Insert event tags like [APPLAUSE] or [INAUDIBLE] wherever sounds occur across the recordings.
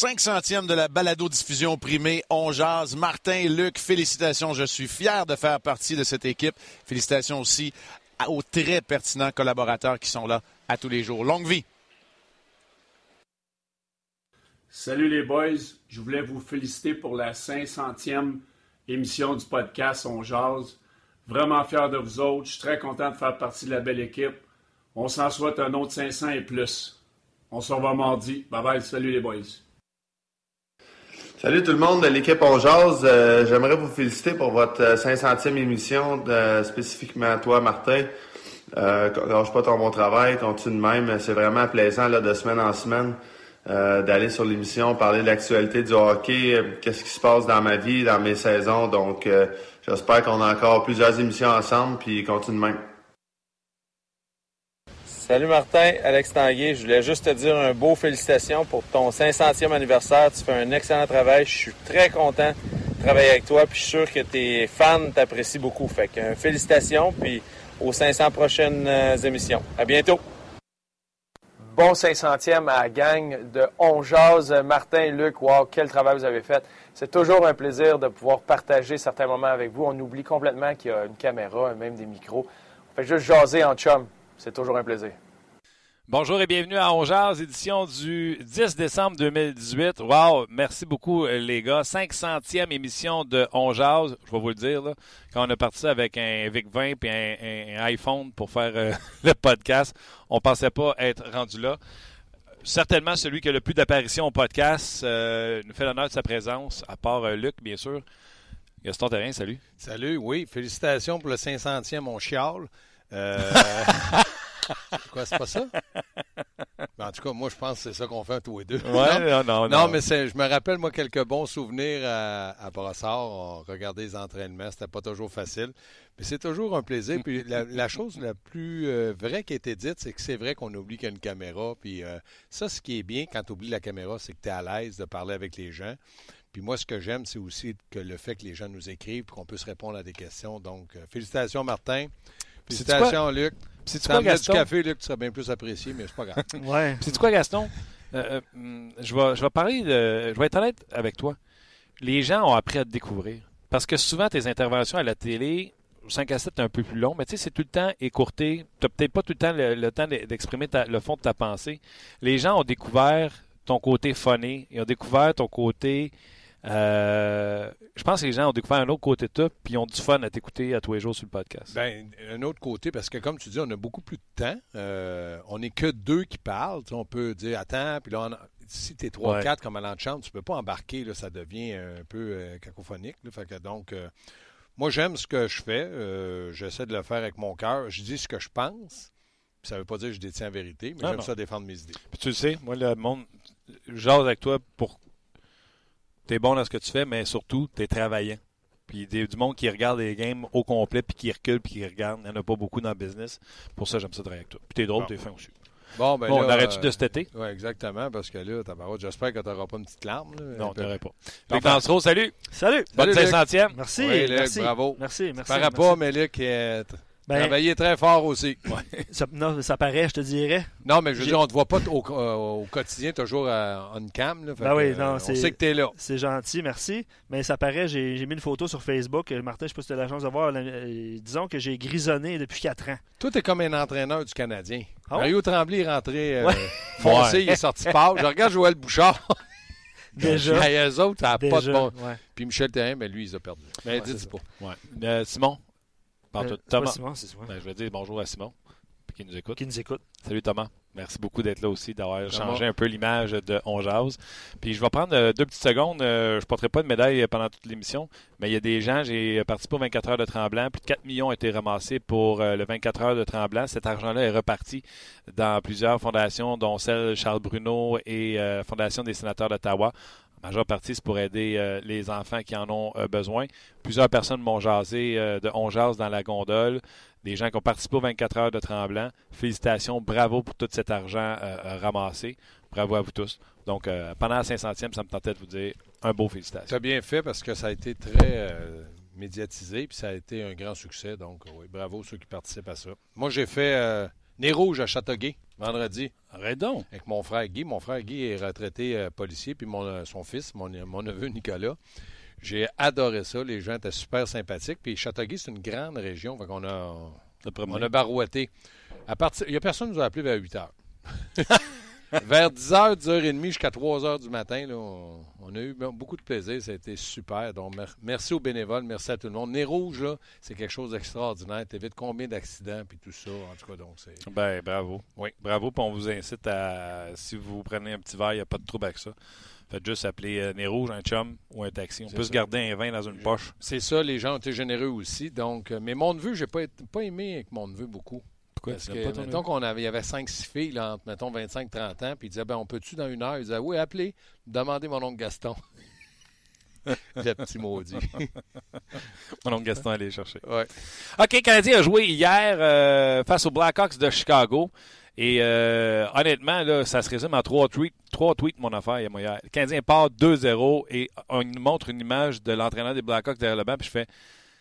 500e de la balado-diffusion primée. On jase. Martin, Luc, félicitations. Je suis fier de faire partie de cette équipe. Félicitations aussi aux très pertinents collaborateurs qui sont là à tous les jours. Longue vie. Salut les boys. Je voulais vous féliciter pour la 500e émission du podcast On jase. Vraiment fier de vous autres. Je suis très content de faire partie de la belle équipe. On s'en souhaite un autre 500 et plus. On se revoit mardi. Bye bye. Salut les boys. Salut tout le monde de l'équipe On. Euh, j'aimerais vous féliciter pour votre 500e émission, spécifiquement toi, Martin. Euh, lâche pas ton bon travail, continue de même. C'est vraiment plaisant là, de semaine en semaine euh, d'aller sur l'émission, parler de l'actualité du hockey, euh, qu'est-ce qui se passe dans ma vie, dans mes saisons. Donc, j'espère qu'on a encore plusieurs émissions ensemble, puis continue même. Salut Martin, Alex Tanguay. Je voulais juste te dire un beau félicitations pour ton 500e anniversaire. Tu fais un excellent travail. Je suis très content de travailler avec toi. Puis je suis sûr que tes fans t'apprécient beaucoup. Fait que félicitations. Puis aux 500 prochaines euh, émissions. À bientôt. Bon 500e à la gang de On Jazz. Martin, Luc, wow, quel travail vous avez fait. C'est toujours un plaisir de pouvoir partager certains moments avec vous. On oublie complètement qu'il y a une caméra, même des micros. On fait juste jaser en chum. C'est toujours un plaisir. Bonjour et bienvenue à Ongears, édition du 10 décembre 2018. Wow, merci beaucoup euh, les gars. 500e émission de Ongears, je vais vous le dire. Là, quand on a parti avec un VIC-20 et un, iPhone pour faire euh, [LAUGHS] le podcast, on pensait pas être rendu là. Certainement celui qui a le plus d'apparitions au podcast euh, nous fait l'honneur de sa présence, à part Luc, bien sûr. Gaston Terrain, salut. Salut, oui. Félicitations pour le 500e, mon chial. Euh... [LAUGHS] Quoi, c'est pas ça? Ben, en tout cas, moi, je pense que c'est ça qu'on fait tous les deux. Ouais, non, non, non, mais je me rappelle, moi, quelques bons souvenirs à, à Brossard. On regardait les entraînements. C'était pas toujours facile. Mais c'est toujours un plaisir. Puis la, chose la plus euh, vraie qui a été dite, c'est que c'est vrai qu'on oublie qu'il y a une caméra. Puis euh, ça, ce qui est bien quand tu oublies la caméra, c'est que tu es à l'aise de parler avec les gens. Puis moi, ce que j'aime, c'est aussi que le fait que les gens nous écrivent et qu'on puisse répondre à des questions. Donc, euh, félicitations, Martin. Félicitations, Luc. C'est quoi, Gaston? du café, Luc, tu serais bien plus apprécié, mais c'est pas grave. [LAUGHS] ouais. C'est quoi, Gaston? Euh, euh, hmm, je, vais, je vais parler de. Je vais être honnête avec toi. Les gens ont appris à te découvrir. Parce que souvent, tes interventions à la télé, 5 à 7, c'est un peu plus long, mais tu sais, c'est tout le temps écourté. Tu n'as peut-être pas tout le temps le, temps d'exprimer le fond de ta pensée. Les gens ont découvert ton côté phoné. Ils ont découvert ton côté euh, je pense que les gens ont découvert un autre côté de toi, puis ils ont du fun à t'écouter à tous les jours sur le podcast. Ben, un autre côté, parce que comme tu dis, on a beaucoup plus de temps. Euh, on n'est que deux qui parlent. on peut dire, attends, puis là, si tu es 3-4 comme à l'enchant, tu peux pas embarquer, là, ça devient un peu euh, cacophonique. fait que donc, moi, j'aime ce que je fais. J'essaie de le faire avec mon cœur. Je dis ce que je pense. Ça ne veut pas dire que je détiens la vérité, mais j'aime ça défendre mes idées. Puis tu le sais, moi, le monde, j'ose avec toi pour tu es bon dans ce que tu fais, mais surtout, tu es travaillant. Puis il y a du monde qui regarde les games au complet, puis qui recule, puis qui regarde. Il n'y en a pas beaucoup dans le business. Pour ça, j'aime ça travailler avec toi. Puis tu es drôle, tu es fin aussi. Bon, ben bon, on arrête-tu de cet été? Oui, exactement, parce que là, j'espère que tu n'auras pas une petite larme. non, tu n'aurais pas. Luc Dansereau, salut! Salut! Bonne 500e. Merci, oui, Luc, merci. Bravo. Merci, merci. Ça pas, mais Luc, est... Ben, Travailler très fort aussi. ça, non, ça paraît, je te dirais. Non, mais je veux dire, on ne te voit pas au, euh, au quotidien, toujours en cam. Là, ben oui, non, on sait que tu es là. C'est gentil, merci. Mais ça paraît, j'ai mis une photo sur Facebook. Euh, Martin, je ne sais pas si tu as la chance de voir. Euh, disons que j'ai grisonné depuis 4 ans. Toi, tu es comme un entraîneur du Canadien. Oh. Mario Tremblay est rentré [LAUGHS] foncé, il est sorti pas. Je regarde Joël Bouchard. [LAUGHS] Déjà. Et eux autres, ça n'a pas de bon. Puis Michel Therrien, mais lui, il a perdu. Mais dis pas. Ouais. Simon, euh, Thomas. Simon, ben, je vais dire bonjour à Simon, qui nous écoute. Qui nous écoute. Salut Thomas. Merci beaucoup d'être là aussi, d'avoir changé un peu l'image de On Jase. Puis je vais prendre euh, deux petites secondes. Euh, je ne porterai pas de médaille pendant toute l'émission, mais il y a des gens, j'ai participé aux 24 heures de Tremblant. Plus de 4 millions ont été ramassés pour le 24 heures de Tremblant. Cet argent-là est reparti dans plusieurs fondations, dont celle Charles Bruno et Fondation des sénateurs d'Ottawa majeure partie, c'est pour aider euh, les enfants qui en ont euh, besoin. Plusieurs personnes m'ont jasé euh, de On jase dans la gondole. Des gens qui ont participé aux 24 heures de Tremblant. Félicitations, bravo pour tout cet argent ramassé. Bravo à vous tous. Donc, pendant la 500e, ça me tentait de vous dire un beau félicitations. Tu as bien fait parce que ça a été très médiatisé puis ça a été un grand succès. Donc, oui, bravo ceux qui participent à ça. Moi, j'ai fait Nez rouge à Châteauguay, vendredi. Arrête donc. Avec mon frère Guy. Mon frère Guy est retraité euh, policier, puis mon, euh, son fils, mon, mon neveu Nicolas. J'ai adoré ça. Les gens étaient super sympathiques. Puis Châteauguay, c'est une grande région. Fait qu'on a, on a barouetté. À partir, il n'y a personne qui nous a appelé vers 8 heures. [LAUGHS] vers 10h, 10h30 jusqu'à 3h du matin, là, on, on, a eu beaucoup de plaisir. Ça a été super. Donc, mer merci aux bénévoles. Merci à tout le monde. Nez rouge, là, c'est quelque chose d'extraordinaire. T'évites combien d'accidents puis tout ça. En tout cas, donc, c'est. Ben, bravo. Oui. Bravo. Puis on vous incite à, si vous prenez un petit verre, il n'y a pas de trouble avec ça. Faites juste appeler euh, Nez Rouge, un chum ou un taxi. On peut ça. se garder un vin dans une poche. C'est ça, les gens ont été généreux aussi. Donc, euh, mais mon neveu, j'ai pas, pas aimé avec mon neveu beaucoup. Pourquoi Parce tu que, l'aimes pas, ton mettons qu'on avait, il y avait 5-6 filles, là, entre, mettons, 25-30 ans, puis il disait, ben, on peut-tu dans une heure? Il disait, oui, appelez, demandez mon oncle Gaston. [LAUGHS] Le petit maudit. [LAUGHS] Mon oncle Gaston allait chercher. ouais. OK, Canadien a joué hier euh, face aux Blackhawks de Chicago. Et euh, honnêtement, là, ça se résume en trois tweets, trois tweets, mon affaire, hier. Le Canadien part 2-0 et on nous montre une image de l'entraîneur des Blackhawks derrière le banc. Puis je fais,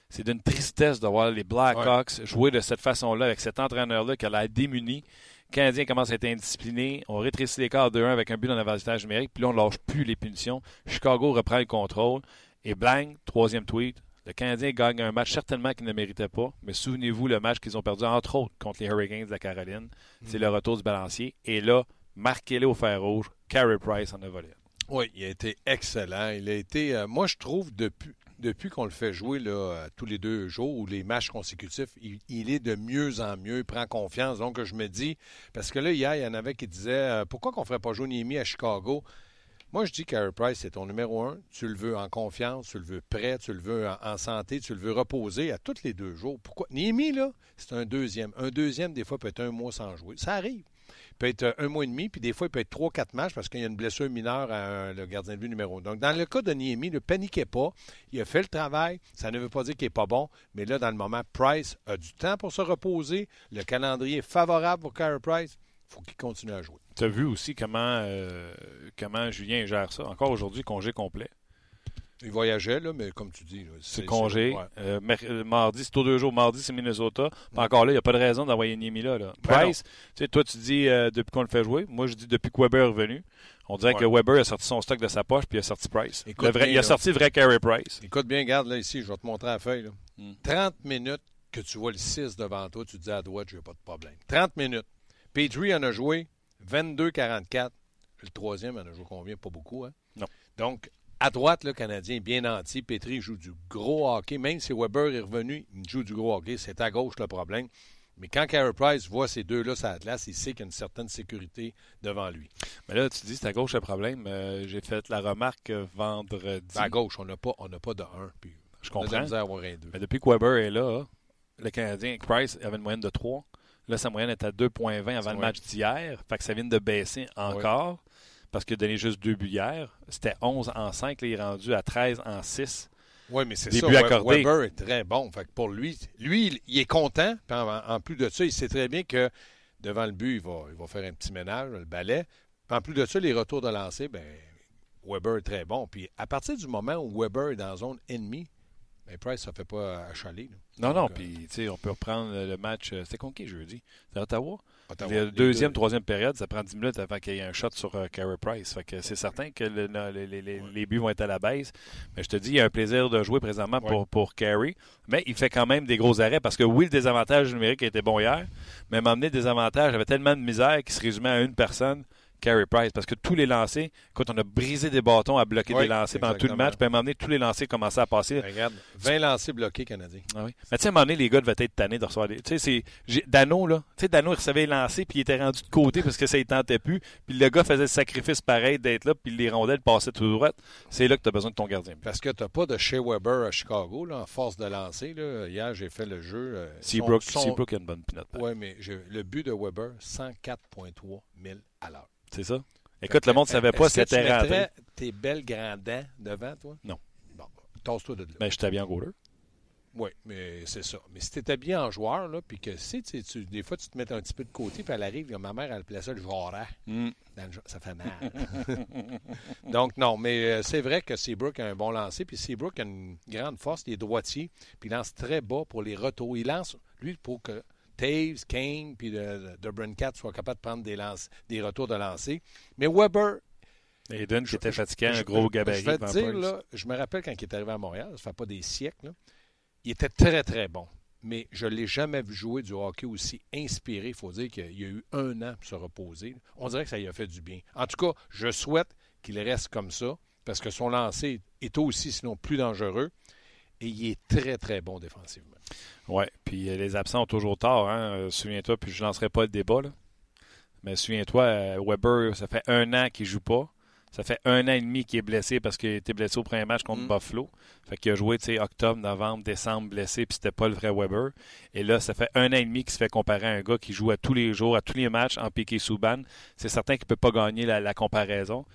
c'est d'une tristesse de voir les Blackhawks jouer de cette façon-là avec cet entraîneur-là qui a la démuni. Le Canadien commence à être indiscipliné. On rétrécit l'écart de 1 avec un but dans l'avantage numérique. Puis là, on ne lâche plus les punitions. Chicago reprend le contrôle. Et blank, troisième tweet. Le Canadien gagne un match certainement qu'il ne méritait pas. Mais souvenez-vous le match qu'ils ont perdu, entre autres, contre les Hurricanes de la Caroline. C'est le retour du balancier. Et là, marquez-le au fer rouge. Carey Price en a volé. Oui, il a été excellent. Il a été, euh, moi, je trouve, depuis, depuis qu'on le fait jouer euh, tous les deux jours ou les matchs consécutifs, il, est de mieux en mieux, il prend confiance. Donc, je me dis, parce que là, hier, il y en avait qui disaient euh, pourquoi qu'on ne ferait pas jouer Niemi à Chicago? Moi, je dis Carey Price, c'est ton numéro un. Tu le veux en confiance, tu le veux prêt, tu le veux en, en santé, tu le veux reposer à tous les deux jours. Pourquoi? Niemi, là, c'est un deuxième. Un deuxième, des fois, peut être un mois sans jouer. Ça arrive peut être euh, un mois et demi, puis des fois, il peut être trois, quatre matchs parce qu'il y a une blessure mineure à un- le gardien de but numéro. Donc, dans le cas de Niemi, ne paniquez pas. Il a fait le travail. Ça ne veut pas dire qu'il n'est pas bon, mais là, dans le moment, Price a du temps pour se reposer. Le calendrier est favorable pour Carey Price. Il faut qu'il continue à jouer. Tu as vu aussi comment, euh, comment Julien gère ça. Encore aujourd'hui, congé complet. Il voyageait, là, mais comme tu dis... C'est congé. ouais. Euh, euh, mardi, c'est aux deux jours. Mardi, c'est Minnesota. Puis encore là, il n'y a pas de raison d'envoyer Niemi là. là. Ben Price, tu sais, toi, tu dis euh, depuis qu'on le fait jouer. Moi, je dis depuis que Weber est revenu. On dirait Ouais. que Weber a sorti son stock de sa poche puis il a sorti Price. Écoute Le vrai- bien, il a là. sorti le vrai Carey Price. Écoute bien, regarde là ici, je vais te montrer la feuille. là. Hmm. 30 minutes que tu vois le 6 devant toi, tu te dis à droite, j'ai pas de problème. 30 minutes. Petrie en a joué 22-44. Le troisième en a joué combien? Pas beaucoup, hein? Non. Donc, à droite, le Canadien est bien anti. Petrie joue du gros hockey. Même si Weber est revenu, il joue du gros hockey. C'est à gauche le problème. Mais quand Carey Price voit ces deux-là sur la glace, il sait qu'il y a une certaine sécurité devant lui. Mais là, tu dis c'est à gauche le problème. Euh, J'ai fait la remarque vendredi. Ben, à gauche, on n'a pas, on pas de 1. Puis Je comprends. avoir un 2. Mais depuis que Weber est là, le Canadien, Price avait une moyenne de 3. Là, sa moyenne est à 2,20 avant le match d'hier. Fait que ça vient de baisser encore. Parce qu'il a donné juste deux buts hier. C'était 11 en 5. Là, il est rendu à 13 en 6. Oui, mais c'est ça. Weber est très bon. Fait que pour lui, lui, il- est content. En, en plus de ça, il sait très bien que devant le but, il va, il va faire un petit ménage, le balai. En plus de ça, les retours de lancer, ben, Weber est très bon. Puis à partir du moment où Weber est dans la zone ennemie, ben Price, ça ne fait pas achaler. là. Non, non, euh, puis tu sais, on peut reprendre le match. euh, C'était contre qui jeudi? C'était Ottawa? Ottawa, les deuxième, deux. troisième période, ça prend 10 minutes avant qu'il y ait un shot sur euh, Carey Price. Fait que c'est certain que le- le- les, les- les- les buts vont être à la baisse. Mais je te dis, il y a un plaisir de jouer présentement pour, pour Carey. Mais il fait quand même des gros arrêts parce que oui, le désavantage numérique était bon hier, mais m'emmener le désavantage avait tellement de misère qu'il se résumait à une personne. Carey Price, parce que tous les lancers, quand on a brisé des bâtons à bloquer Oui, des lancers pendant tout le match, puis à un moment donné, tous les lancers commençaient à passer. Regarde, 20 lancers bloqués canadiens. Ah oui. Mais tu sais, à un moment donné, les gars devaient être tannés de recevoir des. Tu sais, Dano, là. Tu sais, Dano, il recevait les lancers, puis il était rendu de côté parce que ça, il tentait plus. Puis le gars faisait le sacrifice pareil d'être là, puis les rondelles passaient tout droit. C'est là que tu as besoin de ton gardien. Parce que tu n'as pas de Shea Weber à Chicago, là, en force de lancer. Là. Hier, j'ai fait le jeu. euh, Seabrook, son- a une bonne pinotte. Oui, mais le but de Weber, 104,3 000 à l'heure. C'est ça? Écoute, le monde ne savait pas si c'était rentré. tes belles grandes dents devant toi? Non. Bon, tasse-toi de là. Mais j'étais bien goaler. Oui, mais c'est ça. Mais si tu étais bien en joueur, là, puis que si tu, tu- des fois tu te mets un petit peu de côté, puis elle arrive, ma mère, elle plaçait le genre, Mm. ça fait mal. [LAUGHS] Donc, non, mais euh, c'est vrai que Seabrook a un bon lancer, puis Seabrook a une grande force, il est droitier, puis il lance très bas pour les retours. Il lance, lui, pour que Taves, Kane, puis de, de Brincat soient capables de prendre des, retours de lancer. Mais Weber, Aiden, qui était fatiguant, un gros gabarit. Je vais te dire, là, je me rappelle quand il est arrivé à Montréal, ça fait pas des siècles, là, il était très, très bon. Mais je ne l'ai jamais vu jouer du hockey aussi inspiré. Il faut dire qu'il y a eu un an pour se reposer. On dirait que ça lui a fait du bien. En tout cas, je souhaite qu'il reste comme ça, parce que son lancer est aussi, sinon plus dangereux, et il est très, très bon défensivement. Oui, puis les absents ont toujours tort. Hein? Euh, souviens-toi, puis je ne lancerai pas le débat, là. mais souviens-toi, euh, Weber, ça fait un an qu'il ne joue pas. Ça fait un an et demi qu'il est blessé parce qu'il était blessé au premier match contre mm. Buffalo. Fait qu'il a joué octobre, novembre, décembre blessé, puis c'était pas le vrai Weber. Et là, ça fait un an et demi qu'il se fait comparer à un gars qui joue à tous les jours, à tous les matchs en piqué sous ban. C'est certain qu'il ne peut pas gagner la, comparaison.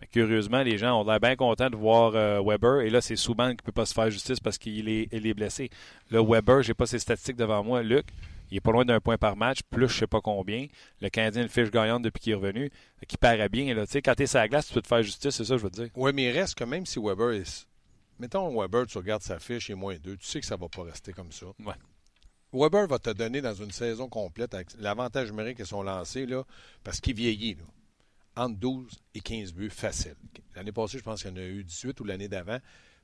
Mais curieusement, les gens ont l'air bien contents de voir euh, Weber. Et là, c'est Souban qui ne peut pas se faire justice parce qu'il est, est, blessé. Là, Weber, j'ai pas ses statistiques devant moi. Luc, il est pas loin d'un point par match, plus je sais pas combien. Le Canadien le fiche gagnante depuis qu'il est revenu, qui paraît bien. Là. Quand tu es sur la glace, tu peux te faire justice, c'est ça je veux dire. Oui, mais il reste que même si Weber est. Mettons Weber, tu regardes sa fiche, il est moins 2, tu sais que ça va pas rester comme ça. Ouais. Weber va te donner dans une saison complète avec l'avantage numérique et son lancé, là, parce qu'il vieillit. Là, entre 12 et 15 buts facile. L'année passée, je pense qu'il y en a eu 18 ou l'année d'avant.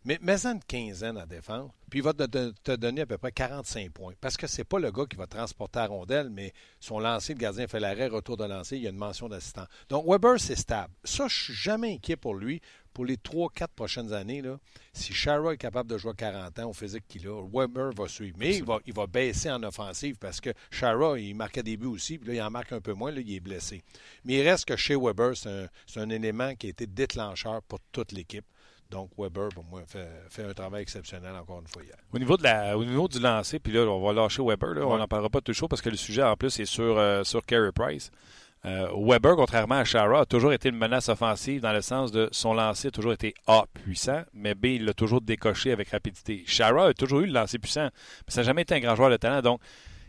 Mais mets-en une quinzaine à défense, puis il va te, donner à peu près 45 points. Parce que c'est pas le gars qui va transporter la rondelle, mais son lancer, le gardien fait l'arrêt, retour de lancer, il y a une mention d'assistant. Donc Weber, c'est stable. Ça, je suis jamais inquiet pour lui. Pour les 3-4 prochaines années, là, si Shara est capable de jouer à 40 ans au physique qu'il a, Weber va suivre. Mais il va, il va, baisser en offensive parce que Shara, il marquait des buts aussi, puis là, il en marque un peu moins, là, il est blessé. Mais il reste que chez Weber, c'est un, un élément qui a été déclencheur pour toute l'équipe. Donc, Weber, pour moi, fait, un travail exceptionnel encore une fois hier. Au niveau, de la, au niveau du lancer, puis là, on va lâcher Weber. On n'en parlera pas tout chaud parce que le sujet, en plus, est sur, euh, sur Carey Price. Euh, Weber, contrairement à Shara, a toujours été une menace offensive dans le sens de son lancer a toujours été A, puissant, mais B, il l'a toujours décoché avec rapidité. Shara a toujours eu le lancer puissant, mais ça n'a jamais été un grand joueur de talent. Donc,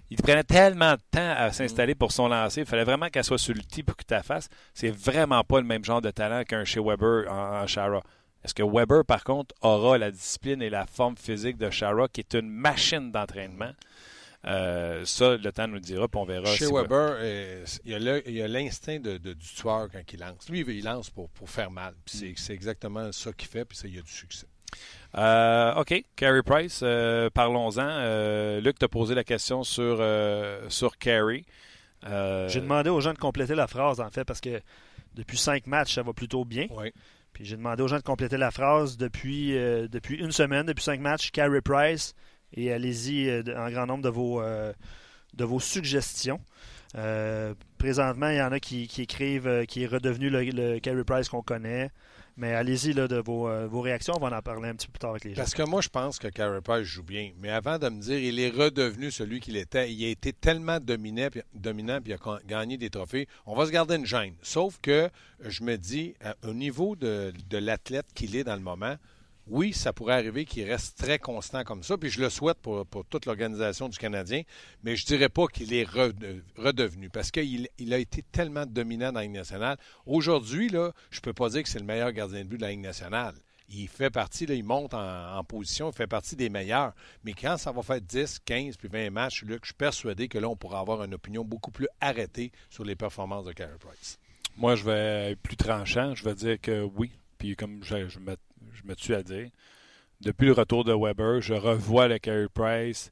il prenait tellement de temps à s'installer pour son lancer. Il fallait vraiment qu'elle soit sur le type pour que tu fasses. C'est vraiment pas le même genre de talent qu'un chez Weber en, en Shara. Est-ce que Weber, par contre, aura la discipline et la forme physique de Shara, qui est une machine d'entraînement? Euh, ça, le temps nous dira, puis on verra. Chez Weber, euh, il y a l'instinct de, du tueur quand il lance. Lui, il lance pour, faire mal. Mm. C'est exactement ça qu'il fait, puis il y a du succès. Euh, OK, Carey Price, parlons-en. Luc t'a posé la question sur, sur Carey. J'ai demandé aux gens de compléter la phrase, en fait, parce que depuis cinq matchs, ça va plutôt bien. Oui. Puis j'ai demandé aux gens de compléter la phrase depuis, euh, depuis une semaine, depuis cinq matchs, Carey Price. Et allez-y euh, en grand nombre de vos, euh, de vos suggestions. présentement, il y en a qui, écrivent qui est redevenu le, le Carey Price qu'on connaît. Mais allez-y de vos, euh, vos, réactions, on va en parler un petit peu plus tard avec les gens. Parce que moi, je pense que Price joue bien. Mais avant de me dire il est redevenu celui qu'il était, il a été tellement dominé, dominant et il a gagné des trophées, on va se garder une gêne. Sauf que je me dis, au niveau de, de l'athlète qu'il est dans le moment, oui, ça pourrait arriver qu'il reste très constant comme ça, puis je le souhaite pour, toute l'organisation du Canadien, mais je ne dirais pas qu'il est redevenu, parce qu'il il a été tellement dominant dans la Ligue nationale. Aujourd'hui, je ne peux pas dire que c'est le meilleur gardien de but de la Ligue nationale. Il fait partie, là, il monte en, position, il fait partie des meilleurs. Mais quand ça va faire 10, 15 puis 20 matchs, je suis persuadé que là, on pourra avoir une opinion beaucoup plus arrêtée sur les performances de Carey Price. Moi, je vais être plus tranchant. Je vais dire que oui. Puis comme je, je me je me tue à dire. Depuis le retour de Weber, je revois le Carey Price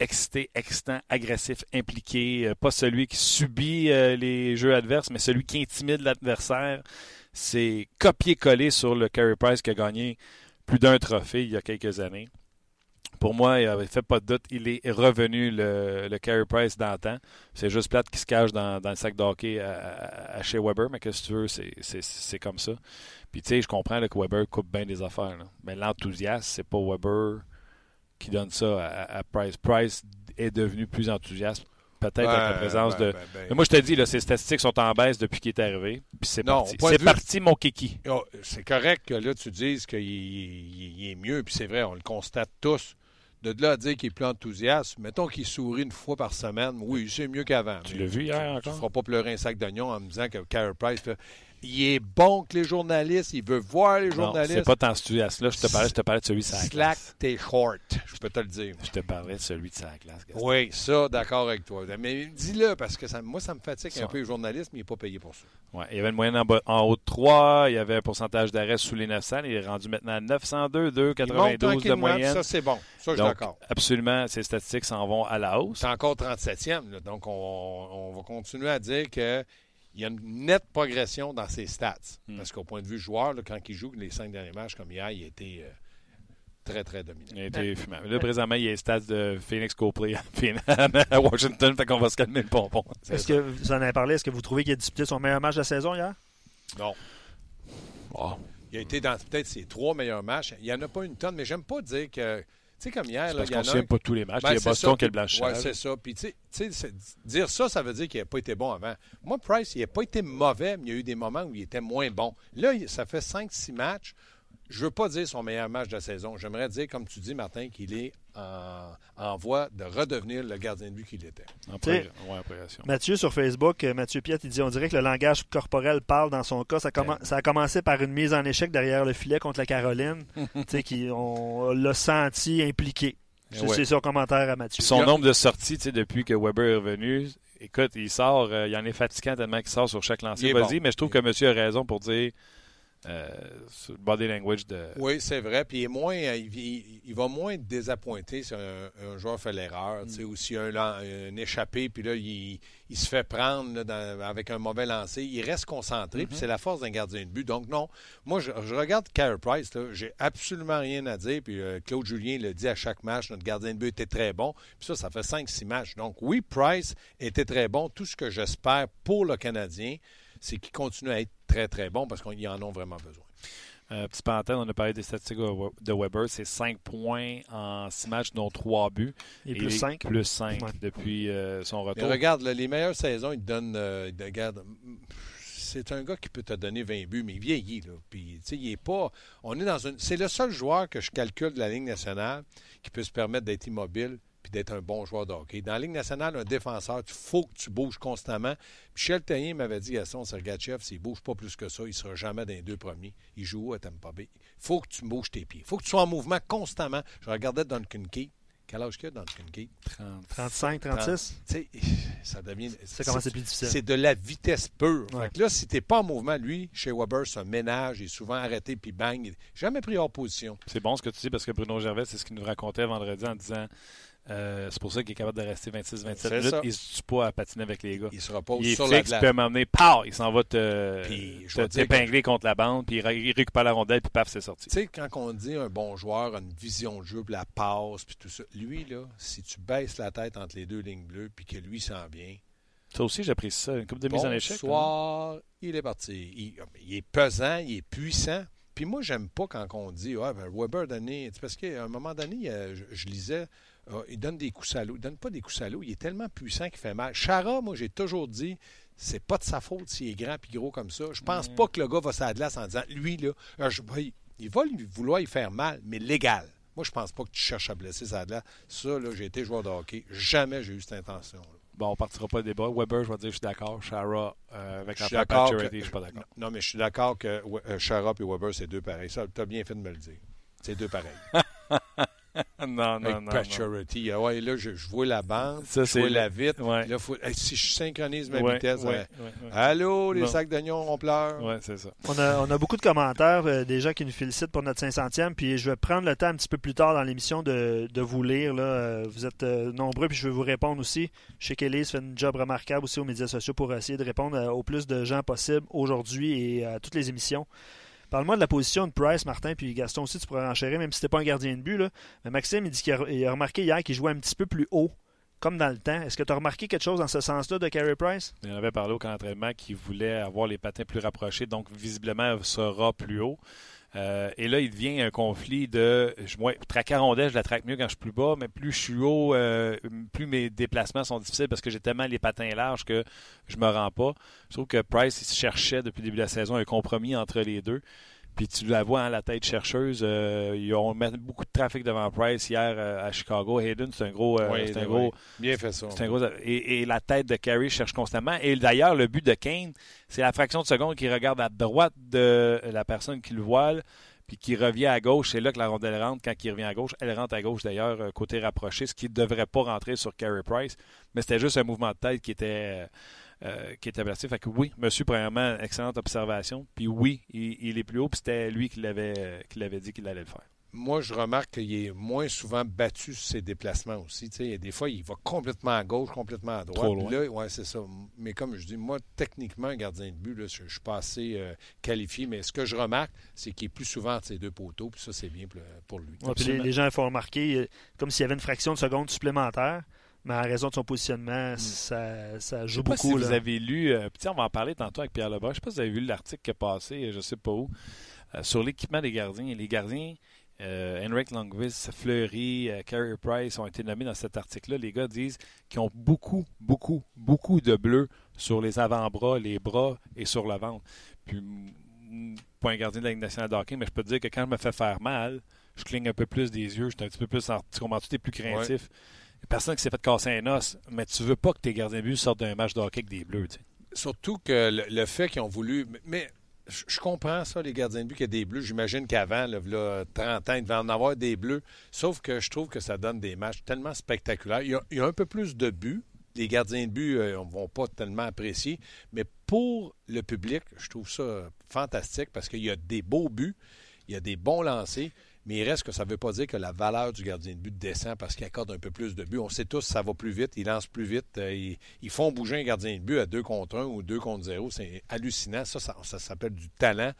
excité, excitant, agressif, impliqué, euh, pas celui qui subit euh, les jeux adverses, mais celui qui intimide l'adversaire. C'est copier-coller sur le Carey Price qui a gagné plus d'un trophée il y a quelques années. Pour moi, il n'avait fait pas de doute. Il est revenu le, le Carey Price d'antan. C'est juste plate qui se cache dans, le sac d'hockey à, chez Weber, mais qu'est-ce que tu veux, c'est comme ça. Puis tu sais, je comprends que Weber coupe bien des affaires. Mais l'enthousiasme, c'est pas Weber qui donne ça à, Price. Price est devenu plus enthousiaste. Peut-être avec la présence de. Mais moi, je te dis, là, ses statistiques sont en baisse depuis qu'il est arrivé. Puis c'est parti. C'est parti, mon kiki. Oh, c'est correct que là, tu dises qu'il est mieux. Puis c'est vrai, on le constate tous. De là à dire qu'il est plus enthousiaste, mettons qu'il sourit une fois par semaine, oui, c'est mieux qu'avant. Tu l'as vu hier encore? Tu ne feras pas pleurer un sac d'oignons en me disant que Carey Price. Il est bon que les journalistes, il veut voir les Non, journalistes. c'est pas tant ce là Je te parlais, je te parlais de celui de sa Slack glace. tes short, je peux te le dire. Je te parlais de celui de sa. Gaston. Oui, ça, d'accord avec toi. Mais dis-le, parce que ça, moi, ça me fatigue Ça. un peu les journalistes, mais il n'est pas payé pour ça. Ouais, il y avait une moyenne en, bas- en haut de 3, il y avait un pourcentage d'arrêt sous les 900, il est rendu maintenant à 902, 2, Il monte 92 de moyenne. Ça, c'est bon. Ça, je suis d'accord. absolument, ces statistiques s'en vont à la hausse. C'est encore 37e. là. donc, on, on va continuer à dire que il y a une nette progression dans ses stats. Hmm. Parce qu'au point de vue joueur, là, quand il joue les cinq derniers matchs comme hier, il était euh, très, très dominant. Il a été fumant. Là, présentement, il y a les stats de Phoenix Copley [LAUGHS] à Washington, fait qu'on va se calmer le pompon. Est-ce que vous en avez parlé? Est-ce que vous trouvez qu'il a disputé son meilleur match de la saison hier? Non. Il a été dans peut-être ses trois meilleurs matchs. Il n'y en a pas une tonne, mais j'aime pas dire que. Tu sais, comme hier, là, Parce il y en a un- pas tous les matchs. Ben, il y a Boston ça, qui puis- blanchissage. Ouais, c'est ça. Puis, tu sais- dire ça, ça veut dire qu'il n'a pas été bon avant. Moi, Price, il n'a pas été mauvais, mais il y a eu des moments où il était moins bon. Là, ça fait 5-6 matchs. Je ne veux pas dire son meilleur match de la saison. J'aimerais dire, comme tu dis, Martin, qu'il est en, en voie de redevenir le gardien de but qu'il était. En progr- ouais. Mathieu sur Facebook, euh, Mathieu Piette, il dit on dirait que le langage corporel parle dans son cas. Ça, ça a commencé par une mise en échec derrière le filet contre la Caroline. [LAUGHS] tu sais, qui, on l'a senti impliqué. C'est Ouais. son commentaire à Mathieu. Son nombre de sorties tu sais, depuis que Weber est revenu, écoute, il sort, euh, il en est fatigant tellement qu'il sort sur chaque lancer. Vas-y, bon. mais je trouve que monsieur a raison pour dire euh, sur le body language de. Oui, c'est vrai. Puis il, est moins, euh, il, il- il va moins être désappointé si un, un joueur fait l'erreur, sais, ou a un, un échappé, puis là, il, il se fait prendre là, dans- avec un mauvais lancer. Il reste concentré, puis c'est la force d'un gardien de but. Donc, non, moi, je, je regarde Carey Price, j'ai absolument rien à dire. Puis euh, Claude Julien le dit à chaque match, notre gardien de but était très bon. Puis ça, ça fait 5-6 matchs. Donc, oui, Price était très bon. Tout ce que j'espère pour le Canadien, c'est qu'il continue à être très, très bon parce qu'ils en ont vraiment besoin. Euh, petit parenthèse, on a parlé des statistiques de Weber. C'est 5 points en 6 matchs, dont 3 buts. Et plus 5. Plus 5 Ouais. depuis euh, son Mais retour. regarde, là, les meilleures saisons, il te donne. euh, regarde, c'est un gars qui peut te donner 20 buts, mais il vieillit. Là. Puis, tu sais, il est pas. On est dans une. C'est le seul joueur que je calcule de la Ligue nationale qui peut se permettre d'être immobile puis d'être un bon joueur de hockey. Dans la Ligue nationale, un défenseur, il faut que tu bouges constamment. Michel Taillin m'avait dit, Gaston Sergachev, s'il bouge pas plus que ça, il sera jamais dans les deux premiers. Il joue à Tampa Bay? Il faut que tu bouges tes pieds. Il faut que tu sois en mouvement constamment. Je regardais Duncan Keith. Quel âge qu'il a, Duncan Keith? 35, 36. Tu sais, ça devient. C'est comment c'est plus difficile. C'est de la vitesse pure. Ouais. Fait que là, si t'es pas en mouvement, lui, chez Weber, c'est un ménage. Il est souvent arrêté puis bang. Il- Jamais pris hors position. C'est bon ce que tu dis parce que Bruno Gervais, c'est ce qu'il nous racontait vendredi en disant euh, c'est pour ça qu'il est capable de rester 26-27 C'est minutes. ça. Il se tue pas à patiner avec les gars. Il sera pas Il est sur la fixe, glace. peut m'emmener, pow, il s'en va te, Puis, te- t'épingler contre la bande, puis il, ré- il récupère la rondelle, puis paf, c'est sorti. Tu sais, quand on dit un bon joueur a une vision de jeu, puis la passe, puis tout ça, lui, là, si tu baisses la tête entre les deux lignes bleues, puis que lui s'en vient, Ça aussi, j'apprécie ça. Une coupe de mise en échec. hein? Bonsoir, il est parti. Il, il est pesant, il est puissant. Puis moi, j'aime pas quand on dit ouais, ben, Weber donné. Parce qu'à un moment donné, euh, je, je lisais, euh, il donne des coups salauds. Il donne pas des coups salauds. Il est tellement puissant qu'il fait mal. Chara, moi, j'ai toujours dit, c'est pas de sa faute s'il est grand et gros comme ça. Je pense pas que le gars va sur la glace en disant lui, là, euh, je- il, il va lui vouloir y faire mal, mais légal. Moi, je pense pas que tu cherches à blesser glace. Ça, là, j'ai été joueur de hockey. Jamais j'ai eu cette intention. là. Bon, on partira pas le débat. Weber, je vais dire, je suis d'accord. Shara, euh, avec la je suis pas d'accord. Non, mais je suis d'accord que We- euh, et Weber, c'est deux pareils. Ça, tu as bien fait de me le dire. C'est deux pareils. [LAUGHS] [LAUGHS] non, non, Avec non. Paturity. Ah ouais, là, je, je vois la bande, Ça, je c'est vois le- la vitre. Ouais. Là, faut- hey, si je synchronise ma Ouais, vitesse. ouais, ouais, ouais. Allô, les sacs d'oignons, on pleure. Ouais, c'est ça. On a, on a beaucoup de commentaires, euh, des gens qui nous félicitent pour notre 500e, puis je vais prendre le temps un petit peu plus tard dans l'émission de, de vous lire. Là. Euh, Vous êtes euh, nombreux, puis je vais vous répondre aussi. Je sais qu'Élise fait un job remarquable aussi aux médias sociaux pour essayer de répondre euh, au plus de gens possible aujourd'hui et à toutes les émissions. Parle-moi de la position de Price, Martin, puis Gaston aussi, tu pourrais enchérir, même si t'es pas un gardien de but. Là. Mais Maxime, il dit qu'il a, il a remarqué hier qu'il jouait un petit peu plus haut, comme dans le temps. Est-ce que tu as remarqué quelque chose dans ce sens-là de Carey Price? Il en avait parlé au camp d'entraînement qu'il voulait avoir les patins plus rapprochés, donc visiblement il sera plus haut. Euh, et là, il devient un conflit de. Je, moi, rondelle, je la traque mieux quand je suis plus bas, mais plus je suis haut, euh, plus mes déplacements sont difficiles parce que j'ai tellement les patins larges que je me rends pas. Je trouve que Price cherchait depuis le début de la saison un compromis entre les deux. Puis tu la vois, hein, la tête chercheuse. Euh, ils ont mis beaucoup de trafic devant Price hier euh, à Chicago. Hayden, c'est un gros. euh, Oui, c'est un oui. gros Bien fait ça. c'est un gros- et, et la tête de Carey cherche constamment. Et d'ailleurs, le but de Kane, c'est la fraction de seconde qu'il regarde à droite de la personne qui le voile, puis qui revient à gauche. C'est là que la rondelle rentre. Quand il revient à gauche, elle rentre à gauche d'ailleurs, côté rapproché, ce qui ne devrait pas rentrer sur Carey Price. Mais c'était juste un mouvement de tête qui était. Euh, qui était placé. Fait que oui, monsieur, premièrement, excellente observation. Puis oui, il, il est plus haut, puis c'était lui qui l'avait euh, qui l'avait dit qu'il allait le faire. Moi, je remarque qu'il est moins souvent battu sur ses déplacements aussi. Tu sais, des fois, il va complètement à gauche, complètement à droite. Trop loin. Là, ouais, c'est ça. Mais comme je dis, moi, techniquement, un gardien de but, là, je ne suis pas assez euh, qualifié. Mais ce que je remarque, c'est qu'il est plus souvent entre ses deux poteaux. Puis ça, c'est bien pour, pour lui. Ouais, puis les, les gens il faut remarquer, comme s'il y avait une fraction de seconde supplémentaire, mais en raison de son positionnement, ça, ça Je joue sais pas beaucoup. si vous là. avez lu, euh, on va en parler tantôt avec Pierre Lebrun. Je sais pas si vous avez vu l'article qui est passé, euh, je sais pas où, euh, sur l'équipement des gardiens. Et les gardiens, euh, Henrik Longvis, Fleury, euh, Carey Price ont été nommés dans cet article-là. Les gars disent qu'ils ont beaucoup, beaucoup, beaucoup de bleu sur les avant-bras, les bras et sur le ventre. Puis, pas un gardien de la Ligue nationale de hockey, mais je peux te dire que quand je me fais faire mal, je cligne un peu plus des yeux, je suis un petit peu plus en, tu comprends, tu es plus craintif. Personne qui s'est fait casser un os, mais tu veux pas que tes gardiens de but sortent d'un match de hockey avec des bleus. Surtout que le, fait qu'ils ont voulu. Mais je comprends ça, les gardiens de but, qu'il y a des bleus. J'imagine qu'avant, là, là, 30 ans, il devait en avoir des bleus. Sauf que je trouve que ça donne des matchs tellement spectaculaires. Il y a, il y a un peu plus de buts. Les gardiens de but ne vont pas tellement apprécier. Mais pour le public, je trouve ça fantastique parce qu'il y a des beaux buts, il y a des bons lancers. Mais il reste que ça ne veut pas dire que la valeur du gardien de but descend parce qu'il accorde un peu plus de buts. On sait tous ça va plus vite, il lance plus vite. euh, ils, font bouger un gardien de but à 2 contre 1 ou 2 contre 0. C'est hallucinant. Ça, ça s'appelle du talent.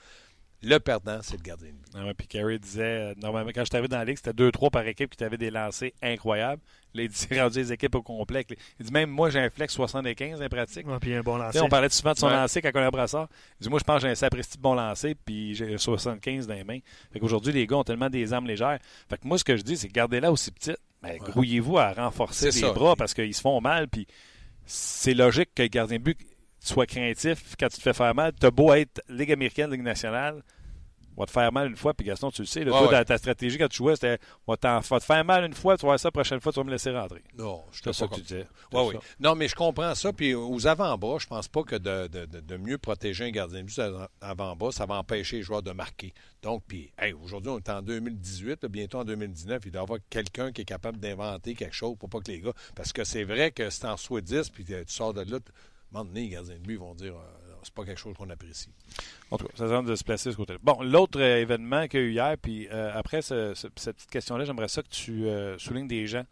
Le perdant, c'est le gardien de but. Ah ouais, puis Carey disait, euh, normalement, quand je t'avais dans la ligue, c'était 2-3 par équipe qui t'avaient des lancers incroyables. Là, il dit, c'est rendu les équipes au complet. Il dit, même moi, j'ai un flex 75 en pratique. Ouais, puis un bon lancer. on parlait souvent de son Ouais. lancer quand on a un brassard. Il dit, moi, je pense que j'ai un sapristi de bon lancer, puis j'ai 75 dans les mains. Fait qu'aujourd'hui, les gars ont tellement des armes légères. Fait que moi, ce que je dis, c'est gardez-la aussi petite. Mais grouillez-vous à renforcer les ça. bras parce qu'ils se font mal, puis c'est logique que le gardien de but soit craintif quand tu te fais faire mal. T'as beau être Ligue américaine, Ligue nationale, on va te faire mal une fois, puis Gaston, tu le sais. là, Ouais, toi, ouais. dans ta stratégie, quand tu jouais, c'était on va, te faire mal une fois, tu vas voir ça, la prochaine fois, tu vas me laisser rentrer. Non, je C'est ça que tu disais. Oui, C'est oui. Non, mais je comprends ça. Puis aux avant-bras, je pense pas que de, de- de- mieux protéger un gardien de but sur avant-bras, ça va empêcher les joueurs de marquer. Donc, puis, hey, aujourd'hui, on est en 2018, là, bientôt en 2019, il doit y avoir quelqu'un qui est capable d'inventer quelque chose pour pas que les gars. Parce que c'est vrai que c'est en soit 10, puis euh, tu sors de là, moment donné, les gardiens de but vont dire euh, c'est pas quelque chose qu'on apprécie. En tout cas, ça semble de se placer de ce côté-là. Bon, l'autre euh, événement qu'il y a eu hier, puis euh, après ce- ce- cette petite question-là, j'aimerais ça que tu euh, soulignes des gens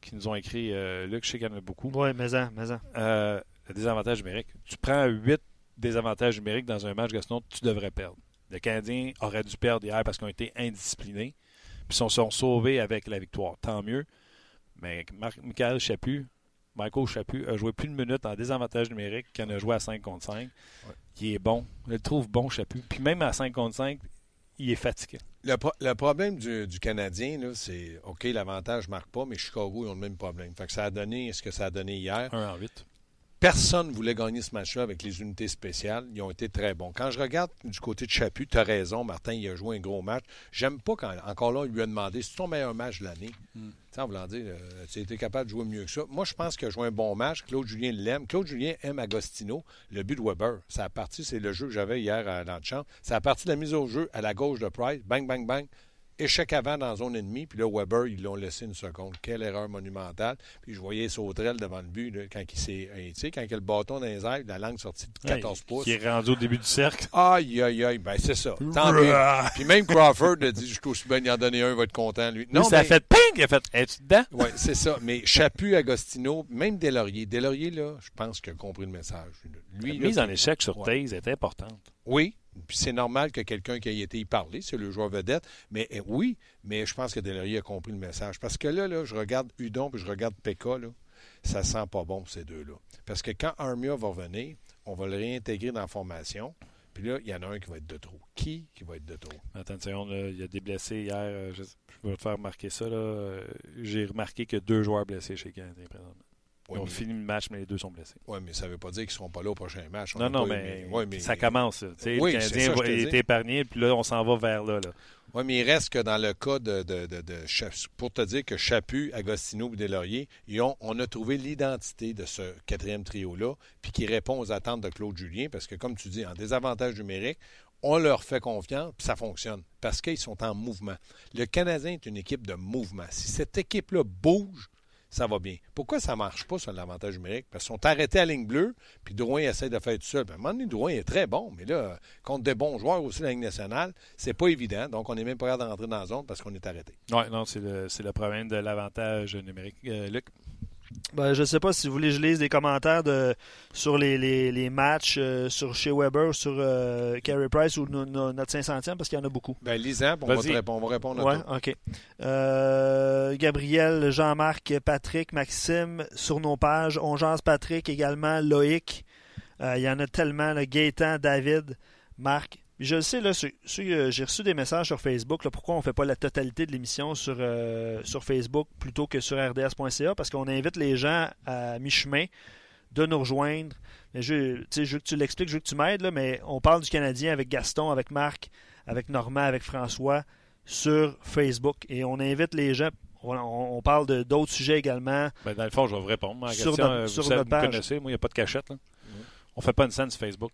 qui nous ont écrit. euh, Luc, je sais qu'il y en a beaucoup. Oui, mais en, mais en. Euh, le désavantage numérique. Tu prends 8 désavantages numériques dans un match, Gaston, tu devrais perdre. Le Canadien aurait dû perdre hier parce qu'ils ont été indisciplinés, puis ils se sont sauvés avec la victoire. Tant mieux. Mais Marc, Michael Chaput, Michael Chaput a joué plus de minutes en désavantage numérique qu'il en a joué à 5 contre 5. Il est bon. Je le trouve bon, Chaput. Puis même à 5 contre 5, il est fatigué. Le, pro- le problème du, du Canadien, c'est OK, l'avantage ne marque pas, mais Chicago, ils ont le même problème. Fait que ça a donné ce que ça a donné hier. 1 en 8. Personne ne voulait gagner ce match-là avec les unités spéciales. Ils ont été très bons. Quand je regarde du côté de Chaput, tu as raison, Martin, il a joué un gros match. J'aime pas quand, encore là, il lui a demandé c'est ton meilleur match de l'année? Sais, en voulant dire, euh, tu as été capable de jouer mieux que ça. Moi, je pense qu'il a joué un bon match. Claude Julien l'aime. Claude Julien aime Agostino. Le but de Weber, ça a parti, c'est le jeu que j'avais hier à l'antichambre. Ça a parti de la mise au jeu à la gauche de Price. Bang, bang, bang. Échec avant dans la zone ennemie, puis là, Weber, ils l'ont laissé une seconde. Quelle erreur monumentale. Puis je voyais Sautrel devant le but, là, quand il s'est. euh, Tu sais, quand il a le bâton dans les airs, la langue sortie de 14 Ouais, pouces. Qui est rendu au début du cercle. Aïe, aïe, aïe. Ben, c'est ça. Tant mieux. Puis même Crawford a dit Je aussi bien d'y en donner un, il va être content, lui. Non, ça a mais- fait ping! Il a fait Es-tu dedans? Oui, c'est ça. Mais Chaput, Agostino, même Delaurier. Delaurier, là, je pense qu'il a compris le message. Lui, La mise en échec sur Ouais. Taze est importante. Oui, c'est normal que quelqu'un qui ait été y parler, c'est le joueur vedette. Mais eh, oui, mais je pense que Delaurier a compris le message. Parce que là, là je regarde Udon puis je regarde Pekka, là, ça sent pas bon, ces deux-là. Parce que quand Armia va revenir, on va le réintégrer dans la formation. Puis là, il y en a un qui va être de trop. Qui qui va être de trop? Attends il y a des blessés hier. euh, Je, vais te faire remarquer ça. Euh, J'ai remarqué a deux joueurs blessés chez Canadien présentement. Ils ont fini le match, mais les deux sont blessés. Oui, mais ça ne veut pas dire qu'ils ne seront pas là au prochain match. On non, non, eu- mais, ouais, mais- ça commence. Oui, le Canadien ça, est épargné, puis là, on s'en va vers là. là. Oui, mais il reste que dans le cas de, de, de, de Cha- pour te dire que Chaput, Agostino et ils ont, on a trouvé l'identité de ce quatrième trio-là, puis qui répond aux attentes de Claude Julien, parce que comme tu dis, en désavantage numérique, on leur fait confiance, puis ça fonctionne, parce qu'ils sont en mouvement. Le Canadien est une équipe de mouvement. Si cette équipe-là bouge, ça va bien. Pourquoi ça ne marche pas sur l'avantage numérique? Parce qu'ils sont arrêtés à ligne bleue, puis Drouin essaie de faire tout seul. Puis à un est très bon, mais là, contre des bons joueurs aussi de la Ligue nationale, c'est pas évident. Donc, on n'est même pas capable de rentrer dans la zone parce qu'on est arrêté. Oui, non, c'est le, le problème de l'avantage numérique. Euh, Luc? Ben, je ne sais pas si vous voulez que je lise des commentaires de, sur les, les, les matchs euh, sur chez Weber ou sur euh, Carey Price ou no- no- notre 500e parce qu'il y en a beaucoup. Ben, lisant, on va, te répondre, on va répondre à Ouais, tout. OK. Euh, Gabriel, Jean-Marc, Patrick, Maxime, sur nos pages. On jase Patrick également, Loïc. Euh, Il y en a tellement. Là, Gaétan, David, Marc. Je le sais, là, euh, j'ai reçu des messages sur Facebook. Là, pourquoi on ne fait pas la totalité de l'émission sur, euh, sur Facebook plutôt que sur rds.ca? Parce qu'on invite les gens à mi-chemin de nous rejoindre. Mais je, veux que tu l'expliques, je veux que tu m'aides, mais on parle du Canadien avec Gaston, avec Marc, avec Normand, avec François sur Facebook. Et on invite les gens. On, parle de d'autres sujets également. Ben, dans le fond, je vais vous répondre. Sur question, euh, sur vous, savez- notre vous page. connaissez, moi, il n'y a pas de cachette. Là. On fait pas une scène sur Facebook.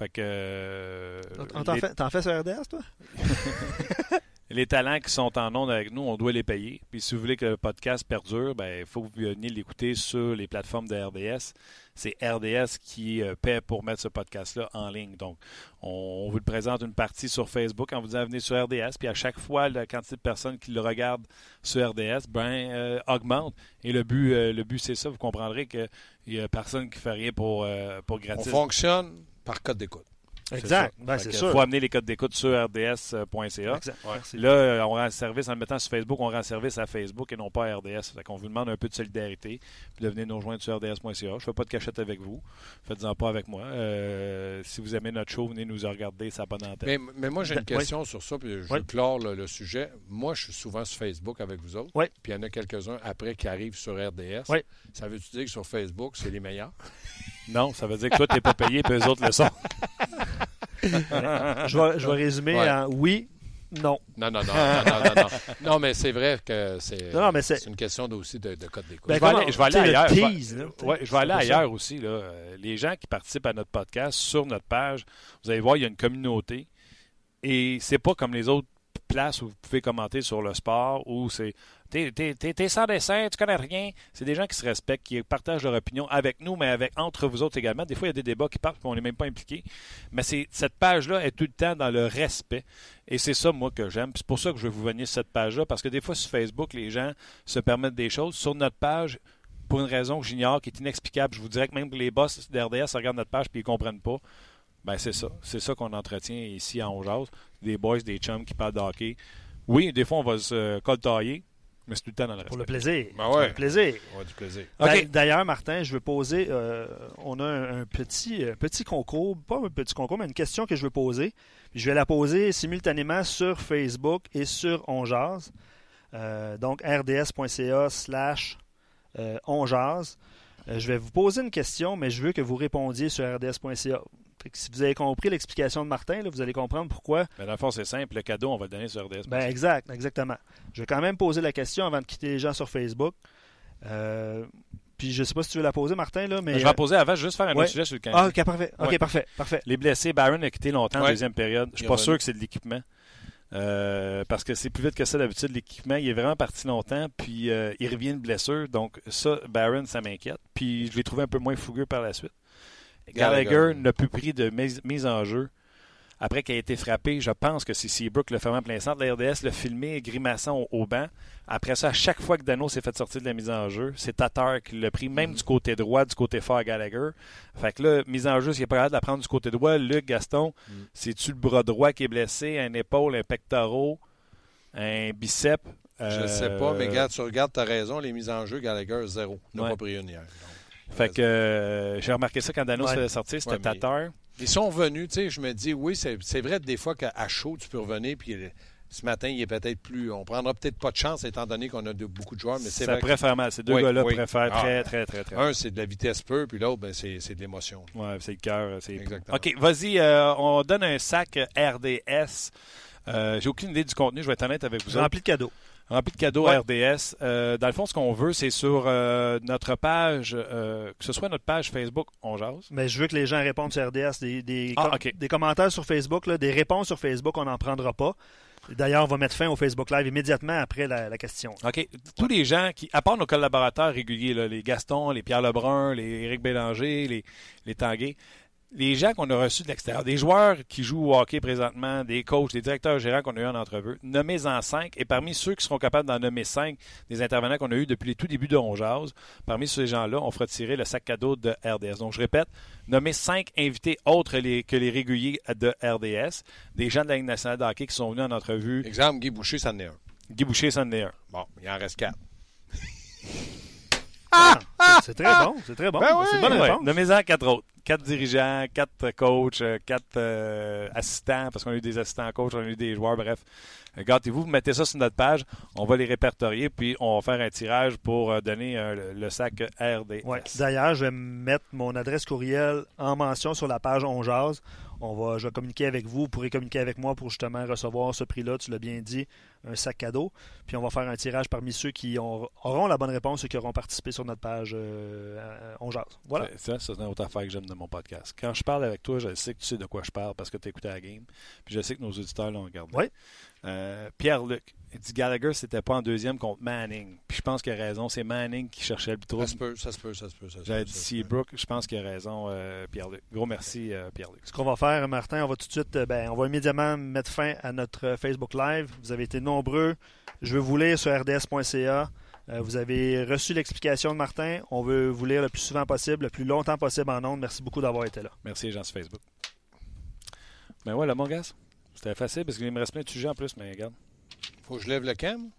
Fait que. euh, On t'en les- fais, sur RDS, toi? [LAUGHS] Les talents qui sont en ondes avec nous, on doit les payer. Puis si vous voulez que le podcast perdure, ben il faut que vous veniez l'écouter sur les plateformes de RDS. C'est RDS qui euh, paie pour mettre ce podcast-là en ligne. Donc, on, on vous le présente une partie sur Facebook en vous disant venez sur RDS. Puis à chaque fois, la quantité de personnes qui le regardent sur RDS ben, euh, augmente. Et le but, euh, le but c'est ça. Vous comprendrez qu'il n'y a personne qui fait rien pour, euh, pour On gratis. fonctionne par code d'écoute. Exact. Ben, c'est sûr. faut amener les codes d'écoute sur rds.ca. Là, euh, on rend service en le mettant sur Facebook, on rend service à Facebook et non pas à RDS. Fait qu'on vous demande un peu de solidarité, puis de venir nous rejoindre sur rds.ca. Je ne fais pas de cachette avec vous. Faites-en pas avec moi. Euh, si vous aimez notre show, venez nous regarder, ça n'a pas d'antenne. Mais, mais moi, j'ai une Ben, question sur ça, puis je Oui. clore le, le sujet. Moi, je suis souvent sur Facebook avec vous autres. Oui. Puis il y en a quelques-uns après qui arrivent sur RDS. Oui. Ça veut-tu dire que sur Facebook, c'est les meilleurs? [LAUGHS] Non, ça veut dire que toi, tu n'es pas payé, puis eux autres le sont. je, vais, je vais résumer Ouais. en oui, non. Non, non, non, non, non, non, non. Non, mais c'est vrai que c'est Non, non, mais c'est- c'est une question aussi de, de code d'écoute. Ben, je vais aller, je vais aller ailleurs. Je vais- tease, là, ouais, je vais aller c'est pas ça. ailleurs aussi. Là. Les gens qui participent à notre podcast sur notre page, vous allez voir, il y a une communauté. Et c'est pas comme les autres places où vous pouvez commenter sur le sport où c'est t'es, sans dessin, tu connais rien. C'est des gens qui se respectent, qui partagent leur opinion avec nous, mais avec entre vous autres également. Des fois, il y a des débats qui partent et on n'est même pas impliqué. Mais cette page-là est tout le temps dans le respect. Et c'est ça, moi, que j'aime. C'est pour ça que je vais vous venir cette page-là, parce que des fois, sur Facebook, les gens se permettent des choses. Sur notre page, pour une raison que j'ignore, qui est inexplicable, je vous dirais que même les boss d'RDS regardent notre page et ils ne comprennent pas. Ben c'est ça. C'est ça qu'on entretient ici à Onjaz. Des boys, des chums qui parlent de hockey. Oui, des fois, on va se coltailler, mais c'est tout le temps dans le Pour le respect. plaisir. Ben Pour ouais. le plaisir. Ouais, du plaisir. D'ailleurs, Martin, je veux poser. euh, on a un, un petit, un petit concours, pas un petit concours, mais une question que je veux poser. Je vais la poser simultanément sur Facebook et sur Onjaz. Euh, donc, rds.ca slash euh, onjaz. Euh, je vais vous poser une question, mais je veux que vous répondiez sur rds.ca. Fait que si vous avez compris l'explication de Martin, là, vous allez comprendre pourquoi Mais dans le fond, c'est simple. Le cadeau, on va le donner sur RDS. ben, exact, exactement. Je vais quand même poser la question avant de quitter les gens sur Facebook. Euh, puis je sais pas si tu veux la poser, Martin, là, mais. je vais la poser avant, je vais juste faire un Ouais. autre sujet sur le Ah, Canadien. ok, parfait. Ok, Ouais. parfait, parfait. Les blessés, Barron a quitté longtemps en Ouais. deuxième période. Je suis pas sûr que c'est de l'équipement. Euh, parce que c'est plus vite que ça d'habitude, l'équipement. Il est vraiment parti longtemps, puis euh, il revient de blessure. Donc, ça, Barron, ça m'inquiète. Puis, je l'ai trouvé un peu moins fougueux par la suite. Gallagher, n'a plus pris de mise, en jeu. Après qu'il a été frappé, je pense que c'est Seabrook, le fermant en plein centre. La RDS l'a filmé grimaçant au, banc. Après ça, à chaque fois que Dano s'est fait sortir de la mise en jeu, c'est Tatar qui l'a pris, même du côté droit, du côté fort à Gallagher. Fait que là, mise en jeu, s'il est pas capable de la prendre du côté droit, Luc, Gaston, c'est-tu le bras droit qui est blessé, un épaule, un pectoral, un bicep? Je Euh, ne sais pas, mais regarde, tu regardes, tu as raison, les mises en jeu, Gallagher, zéro. Il n'a Ouais. pas pris une hier. Donc, Fait que euh, j'ai remarqué ça quand Dano Ouais. se faisait sortir, c'était Ouais, mais- Tatar. Ils sont venus, tu sais, je me dis, oui, c'est vrai des fois qu'à chaud, tu peux revenir, puis Ce matin, il est peut-être plus. On prendra peut-être pas de chance étant donné qu'on a de, beaucoup de joueurs, mais c'est Ça vrai. faire mal. Ces deux Oui, gars-là oui. préfèrent Ah. très, très, très, très. Un, c'est de la vitesse pure, puis l'autre, ben, c'est c'est de l'émotion. Ouais, c'est le cœur. c'est- Exactement. OK, vas-y, euh, on donne un sac RDS. Euh, J'ai aucune idée du contenu, je vais être honnête avec vous. Rempli de cadeaux. Rempli de cadeaux Ouais. RDS. Euh, dans le fond, ce qu'on veut, c'est sur euh, notre page, euh, que ce soit notre page Facebook, on jase. Mais je veux que les gens répondent sur RDS. Des, des, Ah, com- des commentaires sur Facebook, là, des réponses sur Facebook, on n'en prendra pas. D'ailleurs, on va mettre fin au Facebook Live immédiatement après la, la question. OK. Tous les gens qui, à part nos collaborateurs réguliers, là, les Gaston, les Pierre Lebrun, les Éric Bélanger, les, les Tanguay, les gens qu'on a reçus de l'extérieur, des joueurs qui jouent au hockey présentement, des coachs, des directeurs gérants qu'on a eu en entrevue, nommez-en cinq. Et parmi ceux qui seront capables d'en nommer cinq, des intervenants qu'on a eu depuis les tout débuts de On Jase, parmi ces gens-là, on fera tirer le sac cadeau de RDS. Donc, je répète, nommez cinq invités autres les- que les réguliers de RDS, des gens de la Ligue nationale de hockey qui sont venus en entrevue. Exemple, Guy Boucher, ça en est un. Guy Boucher, c'en est un. Bon, il en reste quatre. [LAUGHS] Ah, c'est- c'est très bon, c'est très bon. Ben oui, c'est une bonne Ouais, réponse. Nommez-en quatre autres. Quatre dirigeants, quatre coachs, euh, quatre euh, assistants, parce qu'on a eu des assistants coachs, on a eu des joueurs, bref. Euh, Gâtez-vous, vous mettez ça sur notre page, on va les répertorier, puis on va faire un tirage pour donner euh, le, le sac RD. Ouais. D'ailleurs, je vais mettre mon adresse courriel en mention sur la page On Jase. On va, je vais communiquer avec vous. Vous pourrez communiquer avec moi pour justement recevoir ce prix-là. Tu l'as bien dit, un sac cadeau. Puis on va faire un tirage parmi ceux qui ont- auront la bonne réponse, ceux qui auront participé sur notre page euh, On Jase. Voilà. Ça, ça, c'est une autre affaire que j'aime de mon podcast. Quand je parle avec toi, je sais que tu sais de quoi je parle parce que tu as écouté la game. Puis je sais que nos auditeurs l'ont regardé. Oui. Euh, Pierre-Luc, il dit Gallagher, c'était pas en deuxième contre Manning. Puis je pense qu'il a raison. C'est Manning qui cherchait le trouble. Ça se peut, ça se peut, ça se peut. Ça se J'avais peut, dit. Seabrook. Je pense qu'il a raison, euh, Pierre-Luc. Gros merci, euh, Pierre-Luc. Ce qu'on va faire, Martin, on va tout de suite, euh, ben, on va immédiatement mettre fin à notre Facebook Live. Vous avez été nombreux. Je veux vous lire sur rds.ca. Euh, vous avez reçu l'explication de Martin. On veut vous lire le plus souvent possible, le plus longtemps possible en ondes. Merci beaucoup d'avoir été là. Merci les gens sur Facebook. Ben ouais, le mon gars, c'était facile parce qu'il me reste plein de sujets en plus, mais regarde. Faut que je lève le cam?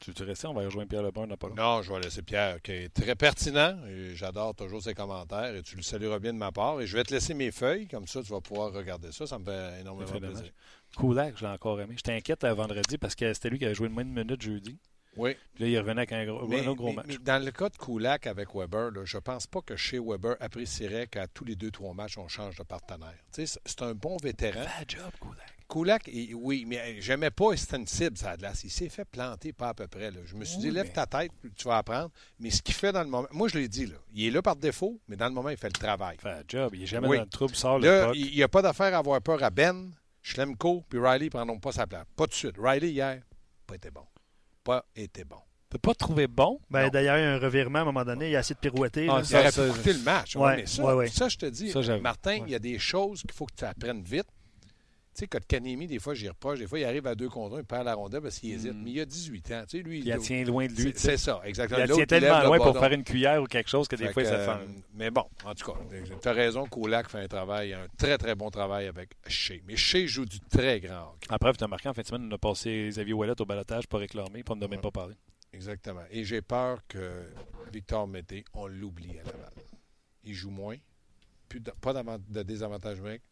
Tu veux rester? On va rejoindre Pierre Lebrun, n'a pas. Non, je vais laisser Pierre, qui est très pertinent. J'adore toujours ses commentaires et tu le salueras bien de ma part. Et je vais te laisser mes feuilles, comme ça tu vas pouvoir regarder ça. Ça me fait énormément fait plaisir. dommage. Kulak, je l'ai encore aimé. J'étais inquiète euh, vendredi parce que c'était lui qui avait joué le moins de minutes jeudi. Oui. Puis là, il revenait avec un gros, Mais, un autre gros mais- match. mais dans le cas de Kulak avec Weber, là, je pense pas que chez Weber apprécierait qu'à tous les deux, trois matchs, on change de partenaire. Tu sais, c'est- c'est un bon vétéran. Bad job, Kulak. Kulak, il- oui, mais j'aimais pas, cible, ça glace. Il s'est fait planter pas à peu près. là. Je me suis dit, lève mais- ta tête, tu vas apprendre. Mais ce qu'il fait dans le moment, moi je l'ai dit, là, il est là par défaut, mais dans le moment, il fait le travail. Fait un job. Il est jamais Oui. dans le trouble, sort le Là, puck. il n'y a pas d'affaire à avoir peur à Ben, Schlemko, puis Riley ne prendront pas sa place. Pas de suite. Riley, hier, pas été bon. Pas été bon. T'as pas trouvé bon? Ben. D'ailleurs, il y a un revirement à un moment donné. Il a essayé de pirouetter. Ah. Il aurait ça, pu coûter le match. Ouais, Ouais, mais ça, ouais, ouais. ça, je te dis, Ça, j'avoue. Martin, il Ouais. y a des choses qu'il faut que tu apprennes vite. Tu sais, Kotkanemi, des fois, j'y reproche. Des fois, il arrive à deux contre un, il perd la rondelle parce qu'il hésite. Mm. Mais il a 18 ans. Tu sais, lui, Il la tient loin de lui. C'est ça, exactement. Il la tient tellement le loin pour faire une cuillère ou quelque chose que des Fait fois, ça euh, fait. Mais bon, en tout cas, tu as raison, Kulak fait un travail, un très, très bon travail avec Shea. Mais Shea joue du très grand hockey. Après, tu as marqué en fin de semaine, on a passé Xavier Wallet au balotage pour réclamer, pour ne même pas parler. Exactement. Et j'ai peur que Victor Mété, on l'oublie à Laval. Il joue moins, plus de- pas de désavantage numérique.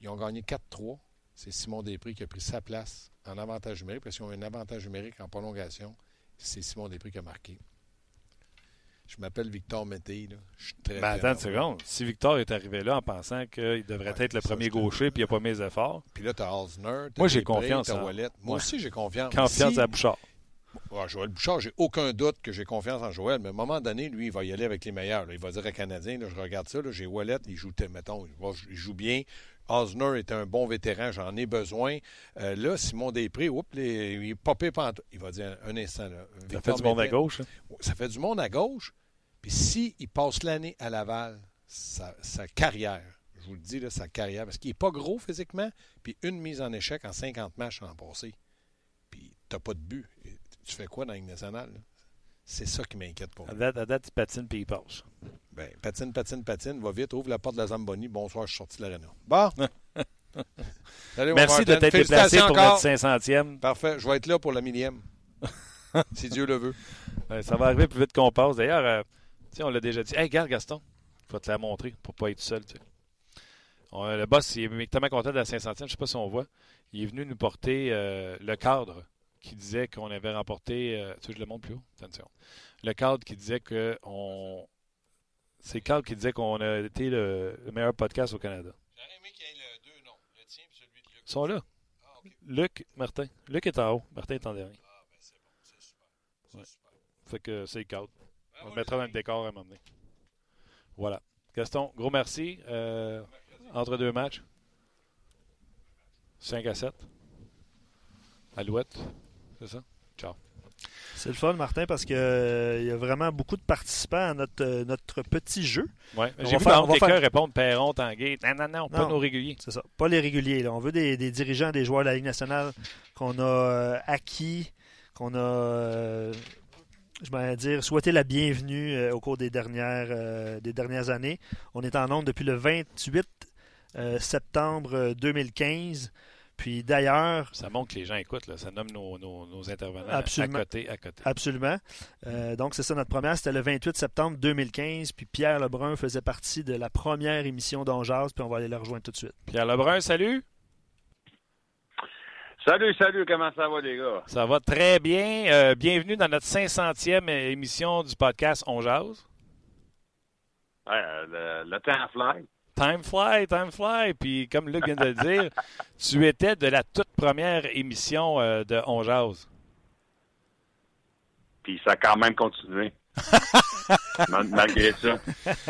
Ils ont gagné 4-3. C'est Simon Després qui a pris sa place en avantage numérique parce qu'ils ont un avantage numérique en prolongation. C'est Simon Després qui a marqué. Je m'appelle Victor Mété. Je suis très, Mais très attends une seconde. Si Victor est arrivé là en pensant qu'il devrait Ouais, être le premier gaucher puis il n'a pas mis les efforts, Puis là, tu as Halsner. Moi, j'ai confiance Wallet. Moi Ouais. aussi, j'ai confiance. confiance Si- à Bouchard. Joël Bouchard, j'ai aucun doute que j'ai confiance en Joël, mais à un moment donné, lui, il va y aller avec les meilleurs. là. Il va dire à Canadien, là, je regarde ça, j'ai Wallet, il joue, mettons, il joue bien. Osner est un bon vétéran, j'en ai besoin. Euh, là, Simon Després, oups, les- il est popé pantoute. Il va dire un instant. Là, Ça fait du monde à gauche. hein? Ça fait du monde à gauche. Puis s'il passe l'année à Laval, sa, sa carrière, je vous le dis, là, sa carrière, parce qu'il n'est pas gros physiquement, puis une mise en échec en 50 matchs l'an passé. Puis t'as pas de but. Tu fais quoi dans la Ligue nationale? là? C'est ça qui m'inquiète pour À moi. date, à date, il patine puis il passe. Ben, patine, patine, patine, va vite, ouvre la porte de la Zamboni. Bonsoir, je suis sorti de l'aréna. Bon. [LAUGHS] Salut, Merci de t'être déplacé pour encore. notre 500e. Parfait, je vais être là pour la millième. [LAUGHS] si Dieu le veut. Ouais, ça va arriver plus vite qu'on passe. D'ailleurs, euh, sais, on l'a déjà dit. Hey, regarde, Gaston, je vais te la montrer pour pas être seul. sais. le boss il est tellement content de la 500e, je ne sais pas si on voit. Il est venu nous porter le cadre qui disait qu'on avait remporté. tu veux je le montre plus haut Attention. Le cadre qui disait que on. C'est cadre qui disait qu'on a été le, meilleur podcast au Canada. J'aurais aimé qu'il y ait le deux noms, le tien et celui de Luc. Ils sont là. Ah, Luc, Martin. Luc est en haut, Martin est en dernier. Ah, ben c'est bon, c'est super. C'est super. Fait que c'est cadre. Ben on le mettra dans le décor à un moment donné. Voilà. Gaston, gros merci. Euh, entre deux matchs. 5 à 7. Alouette. C'est ça? Ciao. C'est le fun, Martin, parce qu'il euh, y a vraiment beaucoup de participants à notre, euh, notre petit jeu. Ouais. J'ai vu faire, quelqu'un faire... répondre Perron, Tanguay. Non, non, non, pas nos réguliers. C'est ça. Pas les réguliers. On veut des, dirigeants, des joueurs de la Ligue nationale qu'on a acquis, qu'on a je vais dire, souhaiter la bienvenue euh, au cours des dernières, euh, des dernières années. On est en nombre depuis le 28 euh, septembre 2015. Puis d'ailleurs. Ça montre que les gens écoutent, ça nomme nos, intervenants à côté. À côté. Absolument. donc, c'est ça notre première. C'était le 28 septembre 2015. Puis Pierre Lebrun faisait partie de la première émission d'Onjaz. Puis on va aller le rejoindre tout de suite. Pierre Lebrun, salut. Salut, salut, comment ça va les gars? Ça va très bien. Euh, bienvenue dans notre 500e émission du podcast On Jase. Euh, le, temps fly. Time fly, time fly. Puis comme Luc vient de le dire, [LAUGHS] tu étais de la toute première émission euh, de On Jase. Puis ça a quand même continué. [LAUGHS] Malgré ça.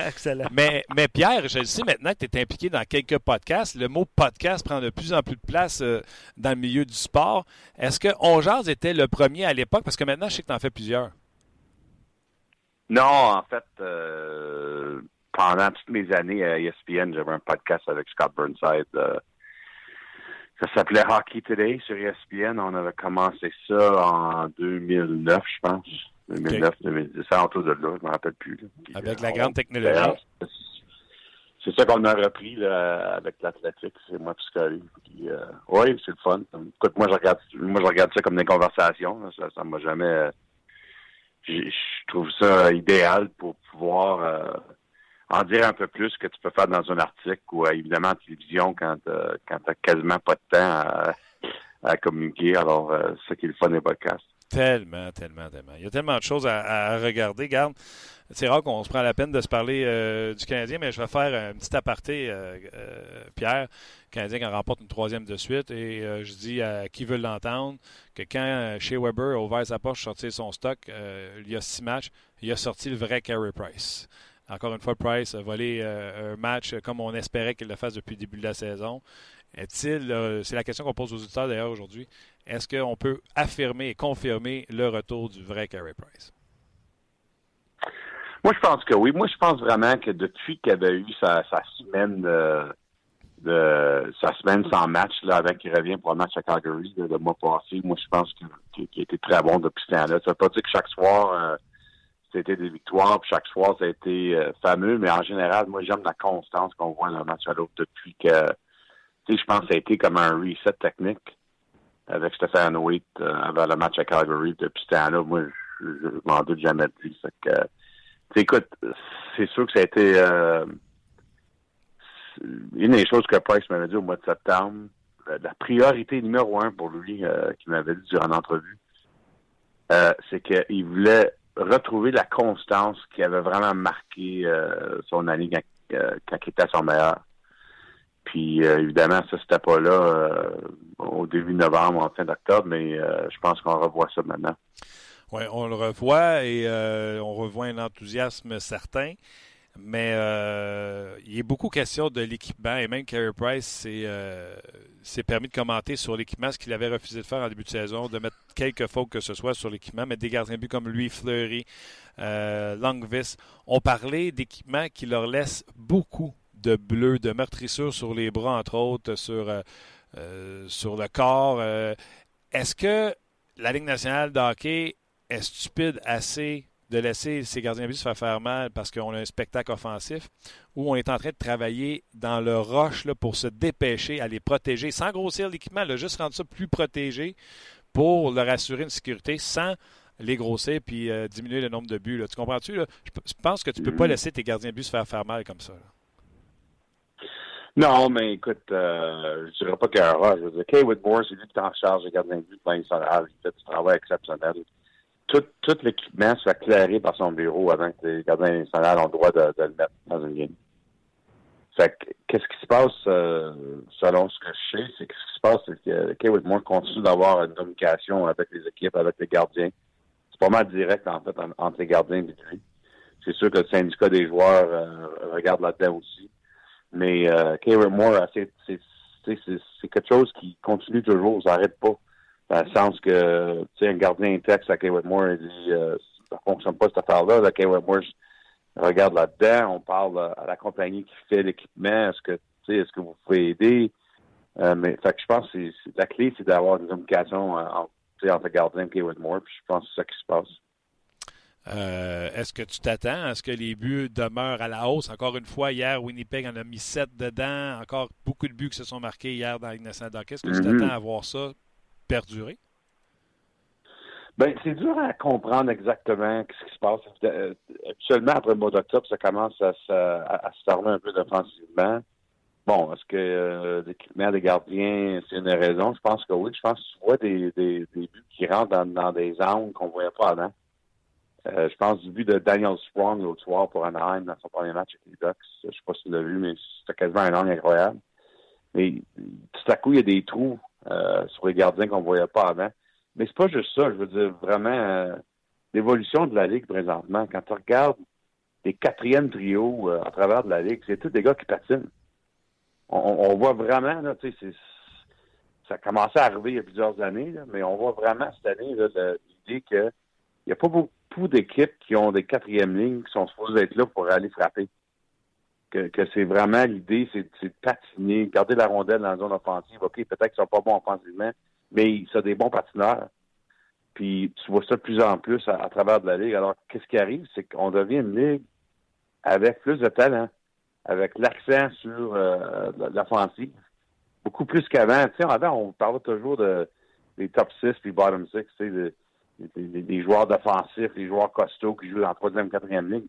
Excellent. Mais, mais Pierre, je le sais maintenant que tu es impliqué dans quelques podcasts. Le mot podcast prend de plus en plus de place euh, dans le milieu du sport. Est-ce que On était le premier à l'époque? Parce que maintenant, je sais que tu en fais plusieurs. Non, en fait, euh, pendant toutes mes années à ESPN, j'avais un podcast avec Scott Burnside. Euh, ça s'appelait Hockey Today sur ESPN. On avait commencé ça en 2009, je pense. 2009, 2010, c'est autour de là, je ne me rappelle plus. avec la grande technologie. C'est ça qu'on a repris là, avec l'athlétique, c'est moi Piscari. Euh, oui, c'est le fun. Écoute, moi je regarde moi je regarde ça comme des conversations. Ça, ça m'a jamais euh, je trouve ça idéal pour pouvoir euh, en dire un peu plus que tu peux faire dans un article ou évidemment en télévision quand quand t'as quasiment pas de temps à, communiquer. Alors, c'est ça qui est le fun des podcasts. Tellement, tellement, tellement. Il y a tellement de choses à, regarder. Garde, c'est rare qu'on se prend la peine de se parler euh, du Canadien, mais je vais faire un petit aparté, euh, euh, Pierre. Le Canadien qui remporte une troisième de suite. Et je dis à qui veut l'entendre que quand chez Weber a ouvert sa porte, sortir son stock, il y a six matchs, il a sorti le vrai Carey Price. Encore une fois, Price a volé un match comme on espérait qu'il le fasse depuis le début de la saison. Est-il, c'est la question qu'on pose aux auditeurs d'ailleurs aujourd'hui, est-ce qu'on peut affirmer et confirmer le retour du vrai Carey Price? Moi, je pense que oui. Moi, je pense vraiment que depuis qu'il avait eu sa, semaine de, sa semaine sans match, là, avec qu'il revient pour un match à Calgary le mois passé, moi, je pense qu'il a été très bon depuis ce temps-là. Ça veut pas dire que chaque soir, euh, c'était des victoires, puis chaque soir, ça a été euh, fameux, mais en général, moi, j'aime la constance qu'on voit d'un match à l'autre depuis que, tu sais, je pense que ça a été comme un reset technique avec Stéphane Waite euh, avant le match à Calgary. Depuis ce temps-là, moi, je, m'en doute jamais dit. Fait que, écoute, c'est sûr que ça a été euh, une des choses que Price m'avait dit au mois de septembre. La priorité numéro un pour lui, euh, qu'il m'avait dit durant l'entrevue, euh, c'est qu'il voulait retrouver la constance qui avait vraiment marqué euh, son année quand, quand il était à son meilleur. Puis euh, évidemment, ça, c'était pas là euh, au début novembre, en fin d'octobre, mais euh, je pense qu'on revoit ça maintenant. Oui, on le revoit et on revoit un enthousiasme certain. Mais il y a beaucoup question de l'équipement et même Carey Price s'est permis de commenter sur l'équipement, ce qu'il avait refusé de faire en début de saison, de mettre quelques fautes que ce soit sur l'équipement, mais des gardiens but comme lui, Fleury, Longvis ont parlé d'équipements qui leur laissent beaucoup de bleu, de meurtrissures sur les bras, entre autres, sur, euh, euh, sur le corps. Euh, est-ce que la Ligue nationale de hockey est stupide assez de laisser ses gardiens de but se faire faire mal parce qu'on a un spectacle offensif ou on est en train de travailler dans le roche là, pour se dépêcher à les protéger sans grossir l'équipement, juste rendre ça plus protégé pour leur assurer une sécurité sans les grossir puis diminuer le nombre de buts. Tu comprends-tu? Je pense que tu ne peux pas mm. laisser tes gardiens de but se faire faire mal comme ça. Non, mais écoute, euh, je dirais pas qu'il y a un rush. Je veux dire, Kay Whitmore, c'est lui qui est en charge des gardiens de but de national. Il fait du travail exceptionnel. Tout, l'équipement soit clairé par son bureau avant que les gardiens nationaux ont le droit de, de, le mettre dans une game. Fait que, qu'est-ce qui se passe, euh, selon ce que je sais, c'est que ce qui se passe, c'est que Kay Whitmore continue d'avoir une communication avec les équipes, avec les gardiens. C'est pas mal direct, en fait, entre les gardiens et lui. C'est sûr que le syndicat des joueurs euh, regarde là-dedans aussi. Mais euh, Kay c'est, c'est, quelque chose qui continue toujours, ça n'arrête pas. Dans le sens que, tu sais, un gardien texte à Kay Whitmore, il dit, euh, ça fonctionne pas cette affaire-là. Là, Kay Whitmore regarde là-dedans, on parle à la compagnie qui fait l'équipement, est-ce que, tu sais, est-ce que vous pouvez aider? Euh, mais, fait que je pense que la clé, c'est d'avoir une communication euh, entre, entre le gardien et Kay Whitmore, puis je pense que c'est ça qui se passe. Euh, est-ce que tu t'attends à ce que les buts demeurent à la hausse? Encore une fois, hier, Winnipeg en a mis sept dedans. Encore beaucoup de buts qui se sont marqués hier dans l'Ignacent Est-ce que tu mm-hmm. t'attends à voir ça perdurer? Ben, c'est dur à comprendre exactement ce qui se passe. Euh, actuellement, après le mois d'octobre, ça commence à, se fermer un peu défensivement. Bon, est-ce que euh, l'équipement des gardiens, c'est une raison? Je pense que oui. Je pense que tu vois des, buts qui rentrent dans, des angles qu'on ne voyait pas avant. Euh, je pense du but de Daniel Sprong l'autre soir pour Anaheim dans son premier match avec les Ducks. Je ne sais pas si tu l'as vu, mais c'était quasiment un angle incroyable. Mais tout à coup, il y a des trous sur les gardiens qu'on ne voyait pas avant. Mais c'est pas juste ça. Je veux dire, vraiment, euh, l'évolution de la Ligue présentement, quand tu regardes les quatrièmes trios à travers de la Ligue, c'est tous des gars qui patinent. On, voit vraiment, là, tu sais, ça a commencé à arriver il y a plusieurs années, mais on voit vraiment cette année l'idée qu'il n'y a pas beaucoup d'équipes qui ont des quatrièmes lignes qui sont supposées être là pour aller frapper. Que, c'est vraiment l'idée, c'est de patiner, garder la rondelle dans la zone offensive. OK, peut-être qu'ils sont pas bons offensivement, mais ils sont des bons patineurs. Puis tu vois ça de plus en plus à, travers de la ligue. Alors, qu'est-ce qui arrive? C'est qu'on devient une ligue avec plus de talent, avec l'accent sur euh, l'offensive, beaucoup plus qu'avant. Tu sais, avant, on parlait toujours de des top 6 puis bottom 6, tu sais, des, joueurs d'offensifs, des joueurs costauds qui jouent en troisième, quatrième ligne.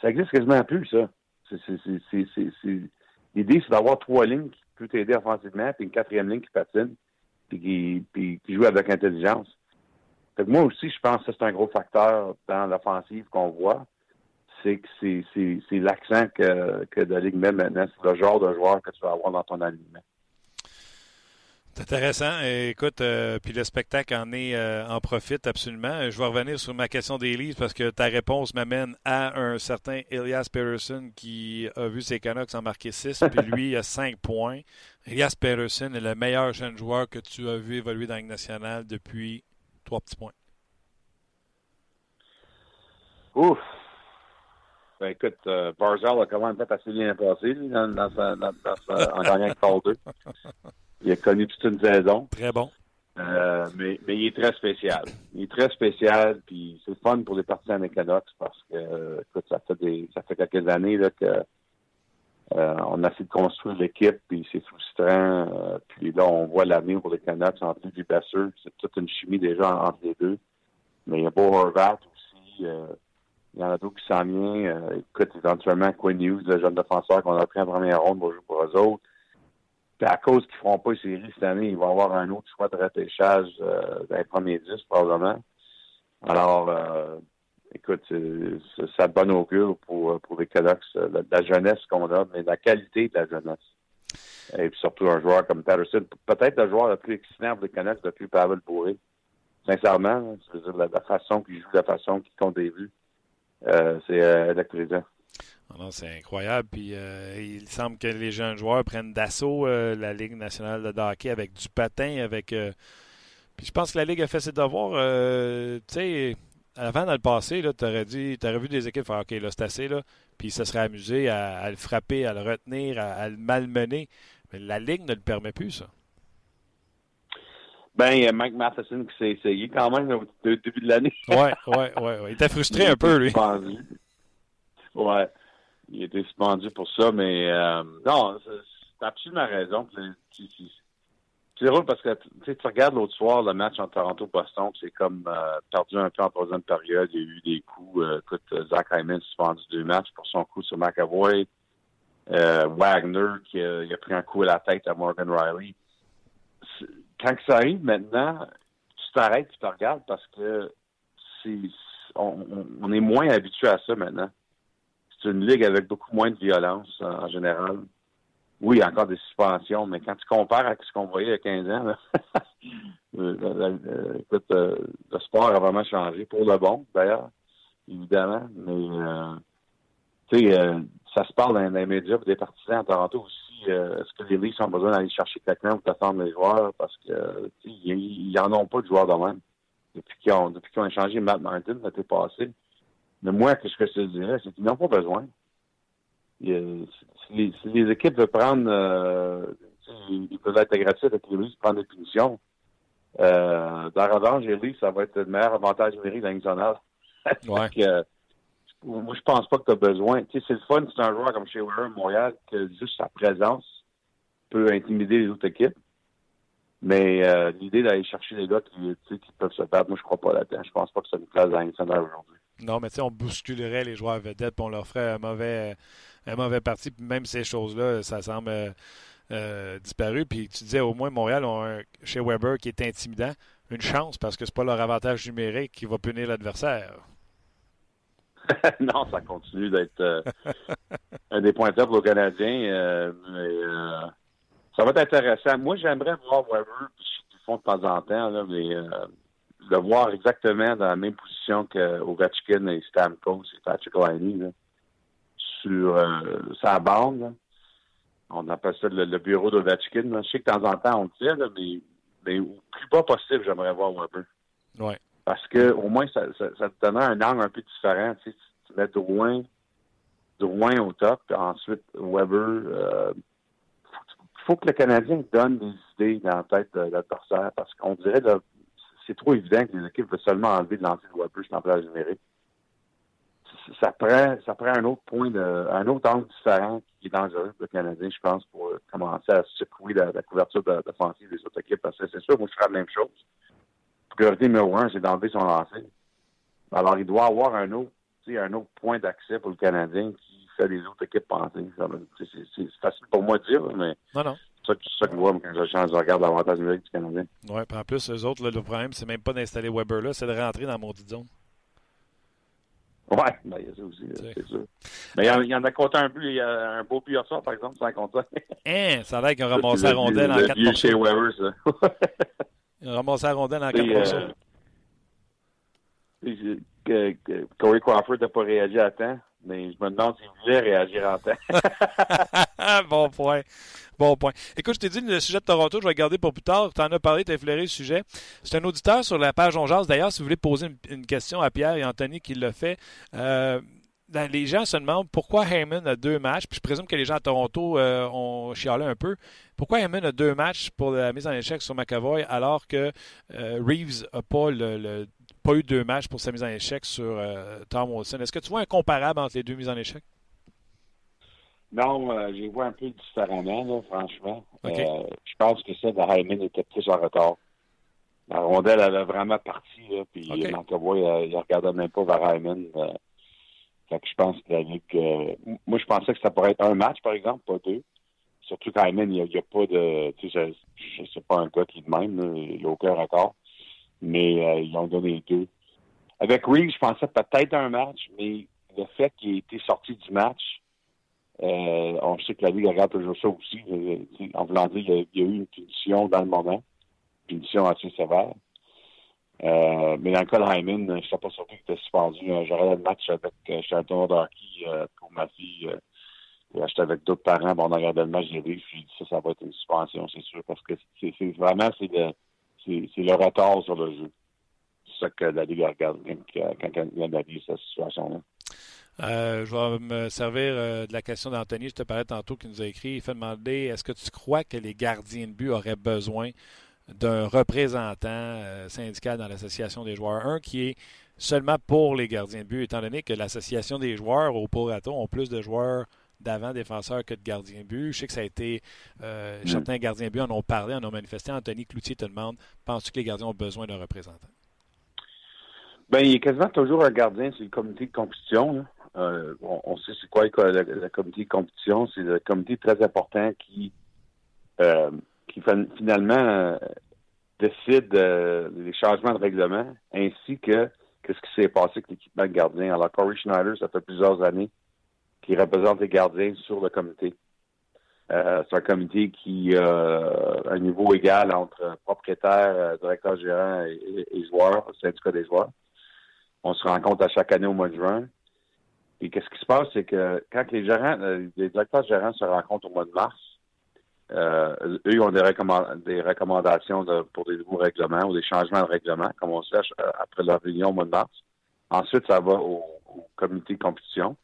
Ça existe quasiment plus, ça. L'idée, c'est d'avoir trois lignes qui peuvent t'aider offensivement, puis une quatrième ligne qui patine, puis qui, joue avec intelligence. Moi aussi, je pense que c'est un gros facteur dans l'offensive qu'on voit. C'est que c'est l'accent que, que la Ligue met maintenant, c'est le genre de joueur que tu vas avoir dans ton alignement. C'est intéressant. écoute, euh, puis le spectacle en est euh, en profite absolument. Je vais revenir sur ma question d'Élise parce que ta réponse m'amène à un certain Elias Peterson qui a vu ses Canucks en marquer 6, puis [LAUGHS] lui a 5 points. Elias Peterson est le meilleur jeune joueur que tu as vu évoluer dans la nationale depuis trois petits points. Ouf! Ben, écoute, euh, Barzal a quand même fait assez bien passé dans, dans, dans, dans, en gagnant avec 2. [LAUGHS] Il a connu toute une saison. Très bon. Euh, mais, mais il est très spécial. Il est très spécial, puis c'est fun pour les partisans Canucks parce que, écoute, ça fait des, ça fait quelques années là, que euh, on a essayé de construire l'équipe, puis c'est frustrant. Euh, puis là, on voit l'avenir pour les Canucks entre lui et Basseur. C'est toute une chimie déjà entre les deux. Mais il y a Beau Horvat aussi. Il y en a d'autres qui s'en viennent. écoute, éventuellement, Quinn Hughes, le jeune défenseur qu'on a pris en première ronde, va jouer pour eux autres. Puis à cause qu'ils ne feront pas les séries cette année, il va y avoir un autre choix de repêchage euh, dans les premiers 10, probablement. Alors, euh, écoute, ça bonne augure pour, pour les Canucks, la, la jeunesse qu'on a, mais la qualité de la jeunesse. Et puis surtout un joueur comme Patterson, peut-être le joueur le plus excitant les Canucks depuis Pavel Bourré. Sincèrement, la, façon qu'il joue, la façon qu'il compte des vues, euh, c'est euh, électrisant. Ah c'est incroyable. Puis euh, il semble que les jeunes joueurs prennent d'assaut euh, la Ligue nationale de hockey avec du patin, avec. Euh, puis je pense que la Ligue a fait ses devoirs. tu sais, avant dans le passé, tu aurais dit, tu aurais vu des équipes faire OK, là, c'est assez, là. Puis ça serait amusé à, le frapper, à le retenir, à, le malmener. Mais la Ligue ne le permet plus, ça. Ben, il y a Mike Matheson qui s'est essayé quand même au début de l'année. oui, oui. Ouais. Il était frustré un peu, lui. [LAUGHS] Ouais il a été suspendu pour ça, mais euh, non, c'est absolument raison. C'est drôle parce que tu regardes l'autre soir le match entre Toronto et Boston, c'est comme euh, perdu un peu en troisième période. Il y a eu des coups. Euh, écoute, Zach Hyman suspendu deux matchs pour son coup sur McAvoy. Wagner qui a, pris un coup à la tête à Morgan Riley. Quand ça arrive maintenant, tu t'arrêtes, tu te regardes parce que c'est on, est moins habitué à ça maintenant. C'est une ligue avec beaucoup moins de violence en, général. Oui, encore des suspensions, mais quand tu compares à ce qu'on voyait il y a 15 ans, [LAUGHS] écoute, le sport a vraiment changé pour le bon, d'ailleurs évidemment, mais euh, tu sais, euh, ça se parle dans, les médias pour des partisans à Toronto aussi. Euh, est-ce que les Leafs ont besoin d'aller chercher quelqu'un pour attendre les joueurs? Parce que ils n'en ont pas de joueurs de même depuis qu'ils ont depuis qu'ils ont échangé Matt Martin l'été passé. Mais moi, ce que je te dirais, c'est qu'ils n'ont pas besoin. si, les, équipes veulent prendre ils peuvent être agressifs avec les Leafs, prendre des punitions. Euh, dans revanche, les Leafs, ça va être le meilleur avantage numérique dans l'international. [LAUGHS] Ouais. moi, je pense pas que tu as besoin. Tu sais, c'est le fun, c'est un joueur comme chez Weber, Montréal, que juste sa présence peut intimider les autres équipes. Mais euh, l'idée d'aller chercher les gars qui, qui peuvent se battre, moi, je crois pas là-dedans. Je pense pas que c'est une place dans aujourd'hui. Non, mais tu sais, on bousculerait les joueurs vedettes, puis on leur ferait un mauvais, un mauvais parti. Puis même ces choses-là, ça semble euh, disparu. Puis tu disais, au moins, Montréal a chez Weber qui est intimidant. Une chance, parce que c'est pas leur avantage numérique qui va punir l'adversaire. [LAUGHS] non, ça continue d'être euh, un des points faibles aux Canadiens. Euh, euh, ça va être intéressant. Moi, j'aimerais voir Weber, font de temps en temps, là, mais le voir exactement dans la même position qu'Ovechkin et Stamkos et Patrick Liney, sur sa bande. On appelle ça le, bureau d'Ovechkin. Je sais que de temps en temps, on le fait, mais, mais au plus bas possible, j'aimerais voir Weber. Ouais. Parce que au moins, ça, ça, te donnait un angle un peu différent. Tu, sais, tu mets Drouin, Drouin au top, puis ensuite Weber. Euh, il faut que le Canadien donne des idées dans la tête de l'adversaire parce qu'on dirait que c'est trop évident que les équipes veulent seulement enlever de lancer de Weber sur l'emploi numérique. Ça prend, ça prend un autre point, de, un autre angle différent qui est dangereux pour le Canadien, je pense, pour commencer à secouer la, couverture défensive des autres équipes. Parce que c'est sûr, moi, je ferai la même chose priorité numéro un, c'est d'enlever son lancer. Alors, il doit avoir un autre, un autre point d'accès pour le Canadien qui fait les autres équipes penser. C'est facile pour moi de dire, mais non, non. Ça que je vois quand je, change, je regarde l'avantage numérique du Canadien. Oui, en plus, eux autres, le problème, c'est même pas d'installer Weber là, c'est de rentrer dans maudite zone. Oui, ben, il y a ça aussi, c'est sûr. Mais il y, en, a compté un but, il y a un beau but par exemple, sans compter. [LAUGHS] Hein, ça a l'air qu'ils ont [LAUGHS] ramassé la rondelle en quatre morceaux. chez Weber, ça. Il a ramassé la rondelle en quatre morceaux. Euh, Corey Crawford n'a pas réagi à temps, mais je me demande s'il voulait réagir en temps. [LAUGHS] bon point. Bon point. Écoute, je t'ai dit le sujet de Toronto, je vais garder pour plus tard. Tu en as parlé, tu as effleuré le sujet. C'est un auditeur sur la page On D'ailleurs, si vous voulez poser une, question à Pierre et Anthony qui l'a fait, euh, ben, les gens se demandent pourquoi Heyman a deux matchs. Puis je présume que les gens à Toronto euh, ont chialé un peu. Pourquoi Heyman a deux matchs pour la mise en échec sur McAvoy alors que euh, Reeves n'a pas, le, pas eu deux matchs pour sa mise en échec sur euh, Tom Wilson? Est-ce que tu vois un comparable entre les deux mises en échec? Non, je les vois un peu différemment, franchement. je pense que ça de Heyman était plus en retard. La rondelle, elle a vraiment parti, là, puis il ne regardait même pas vers Heyman. Fait que je pense que la Ligue. moi, je pensais que ça pourrait être un match, par exemple, pas deux. Surtout même, il n'y a, pas de. Tu sais, je ne sais pas un gars qui est de même, il n'y a aucun record. Mais euh, ils ont donné deux. Avec Reeves, je pensais peut-être un match, mais le fait qu'il ait été sorti du match, euh, on sait que la Ligue regarde toujours ça aussi. En voulant dire, il y, a, eu une punition dans le moment, une punition assez sévère. Euh, mais dans le cas de Hyman, je ne suis pas surpris qu'il était suspendu. J'aurais le match avec hockey euh, pour ma fille. j'étais avec d'autres parents, on a regardé le match, j'ai dit, ça, ça va être une suspension, c'est sûr, parce que c'est vraiment c'est c'est le retard sur le jeu. C'est ça que la Ligue regarde quand, elle analyse cette situation-là. Euh, je vais me servir de la question d'Anthony. Je te parlais tantôt qui nous a écrit. Il fait demander est-ce que tu crois que les gardiens de but auraient besoin d'un représentant euh, syndical dans l'association des joueurs? Un qui est seulement pour les gardiens de but, étant donné que l'association des joueurs au Porato ont plus de joueurs d'avant défenseurs que de gardiens de but. Je sais que ça a été. Euh, mm. Certains gardiens but en ont parlé, en ont manifesté. Anthony Cloutier te demande penses-tu que les gardiens ont besoin d'un représentant? Ben, il y a quasiment toujours un gardien sur le comité de compétition. euh, on, sait c'est quoi le, comité de compétition. C'est le comité très important qui, euh, qui finalement euh, décide des changements de règlement ainsi que, ce qui s'est passé avec l'équipement de gardien. Alors, Corey Schneider, ça fait plusieurs années qu'il représente les gardiens sur le comité. c'est un comité qui a un niveau égal entre propriétaire, directeur gérant et, et joueurs, syndicat des joueurs. On se rencontre à chaque année au mois de juin. Et qu'est-ce qui se passe, c'est que quand les gérants, euh, les directeurs gérants se rencontrent au mois de mars, euh, eux, ont des, recommandations pour des nouveaux règlements ou des changements de règlement, comme on sait euh, après leur réunion au mois de mars. Ensuite, ça va au, comité de compétition.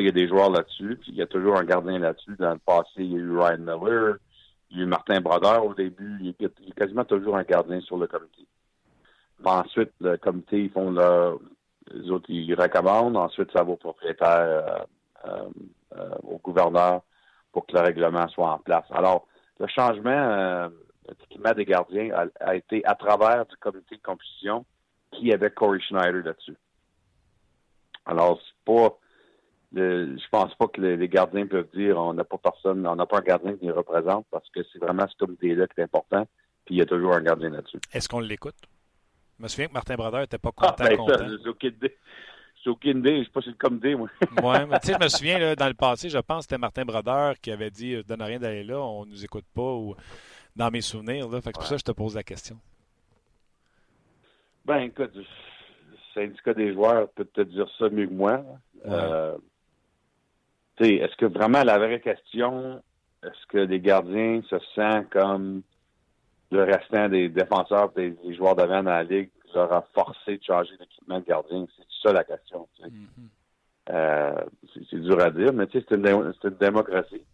Il y a des joueurs là-dessus. Puis il y a toujours un gardien là-dessus. Dans le passé, il y a eu Ryan Miller, il y a eu Martin Brodeur au début. Il y a, quasiment toujours un gardien sur le comité. Puis ensuite, le comité, ils font leur, les autres, ils recommandent. Ensuite, ça va au propriétaire, euh, euh, euh, au gouverneur pour que le règlement soit en place. Alors, le changement d'équipement des gardiens a, été à travers du comité de compétition qui avait Corey Schneider là-dessus. Alors, c'est pas je pense pas que les, gardiens peuvent dire on n'a pas personne, on n'a pas un gardien qui les représente parce que c'est vraiment ce comité-là qui est important, puis il y a toujours un gardien là-dessus. Est-ce qu'on l'écoute? Je me souviens que Martin Brodeur n'était pas content. Ah, ben content. C'est aucune idée. C'est aucune idée. Je sais pas si c'est comme idée, moi. oui, mais tu sais, je me [LAUGHS] souviens, là, dans le passé, je pense que c'était Martin Brodeur qui avait dit Donne rien d'aller là, on ne nous écoute pas, ou dans mes souvenirs. Là. Fait que pour ça que je te pose la question. Ben, écoute, le syndicat des joueurs peut te dire ça mieux que moi. Euh, est-ce que vraiment la vraie question, est-ce que les gardiens se sentent comme le restant des défenseurs et des, joueurs d'avant dans la Ligue leur a forcé de changer d'équipement de gardien? C'est ça la question. Mm-hmm. Euh, c'est dur à dire, mais c'est une, une, démocratie.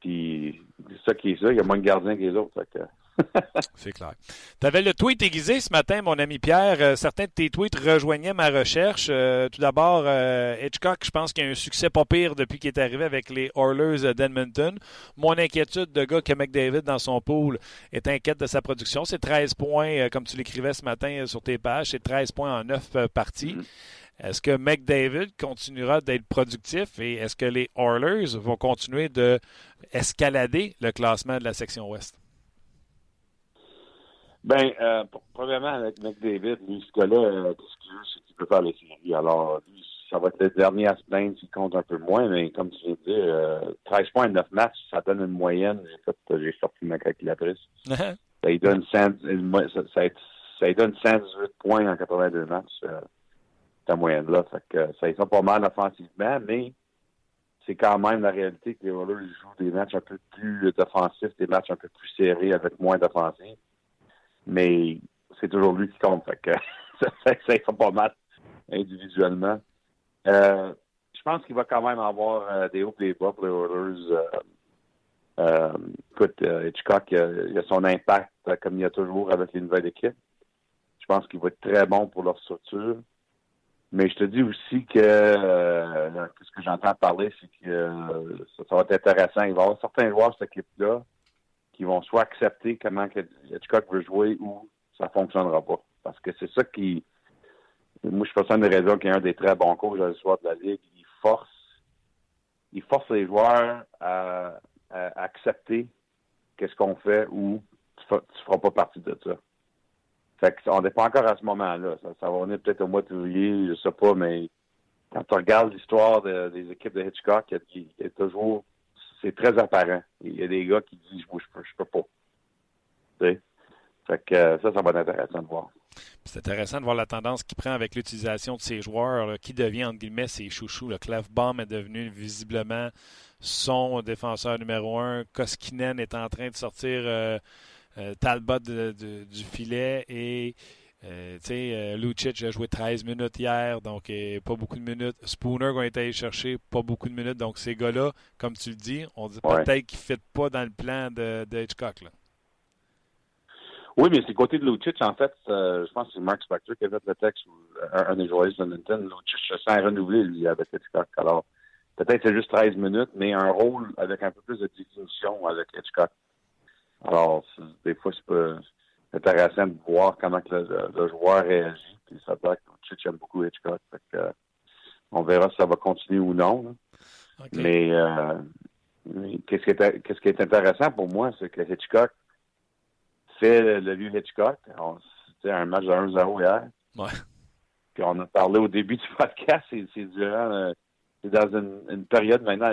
Puis c'est ça qui est ça. Il y a moins de gardiens que les autres. Fait que, [LAUGHS] C'est clair. Tu avais le tweet aiguisé ce matin, mon ami Pierre. Euh, certains de tes tweets rejoignaient ma recherche. Euh, tout d'abord, euh, Hitchcock, je pense qu'il y a un succès pas pire depuis qu'il est arrivé avec les Oilers d'Edmonton. Mon inquiétude de gars que McDavid dans son pool est inquiète de sa production. C'est 13 points, comme tu l'écrivais ce matin sur tes pages. C'est 13 points en 9 parties. Mm-hmm. Est-ce que McDavid continuera d'être productif et est-ce que les Oilers vont continuer de escalader le classement de la section ouest? Ben, euh, premièrement, avec McDavid, lui, ce gars-là, euh, ce qu'il veut, c'est qu'il peut faire les séries. Alors, lui, ça va être le dernier à se plaindre s'il compte un peu moins, mais comme tu de dire, euh, 13 points, 9 matchs, ça donne une moyenne. J'ai sorti ma calculatrice. ça lui donne 100, ça, ça, ça donne 118 points en 82 matchs, euh, cette moyenne-là. Fait que ça y pas mal offensivement, mais c'est quand même la réalité que les Oilers jouent des matchs un peu plus offensifs, des matchs un peu plus serrés avec moins d'offensives mais c'est toujours lui qui compte. Fait que [LAUGHS] ça, fait pas mal individuellement. Euh, je pense qu'il va quand même avoir euh, des hauts et des bas pour les Oilers. Euh, écoute, Hitchcock, il a, son impact comme il y a toujours avec les nouvelles équipes. Je pense qu'il va être très bon pour leur structure. Mais je te dis aussi que ce que j'entends parler, c'est que ça, va être intéressant. Il va y avoir certains joueurs de cette équipe-là qui vont soit accepter comment Hitchcock veut jouer ou ça fonctionnera pas. Parce que c'est ça qui. Moi, je pense une des raisons qu'il y a un des très bons coachs à l'histoire de la Ligue. Il force, il force les joueurs à, accepter qu'est-ce qu'on fait ou tu ne feras pas partie de ça. Fait que on n'est pas encore à ce moment-là. Ça, va venir peut-être au mois de février, je sais pas, mais quand tu regardes l'histoire des équipes de Hitchcock, il y a toujours c'est très apparent. Il y a des gars qui disent je peux, je peux pas. Fait que euh, ça, ça va être intéressant de voir. C'est intéressant de voir la tendance qu'il prend avec l'utilisation de ses joueurs, qui devient, entre guillemets, ses chouchous. Le Clefbaum est devenu visiblement son défenseur numéro un. Koskinen est en train de sortir euh, euh, Talbot du filet et euh, tu sais, euh, Lucic a joué 13 minutes hier, donc euh, pas beaucoup de minutes. Spooner qu'on été allé chercher, pas beaucoup de minutes. Donc ces gars-là, comme tu le dis, on dit peut-être qu'ils ne fit pas dans le plan de, Hitchcock. Là. Oui, mais c'est côté de Lucic, en fait, je pense que c'est Mark Spector qui a fait le texte, un, des joueurs de Nintendo. Lucic se sent renouvelé, lui, avec Hitchcock. Alors, peut-être c'est juste 13 minutes, mais un rôle avec un peu plus de définition avec Hitchcock. Alors, des fois, c'est pas intéressant de voir comment le, joueur réagit. Puis ça doit que aime beaucoup Hitchcock. Fait que, On verra si ça va continuer ou non. Mais, qu'est-ce qui, est, qu'est-ce qui est intéressant pour moi, c'est que Hitchcock fait le, vieux Hitchcock. C'était un match de 1-0 hier. Ouais. Puis on a parlé au début du [LAUGHS] podcast, c'est, durant c'est dans une, période maintenant à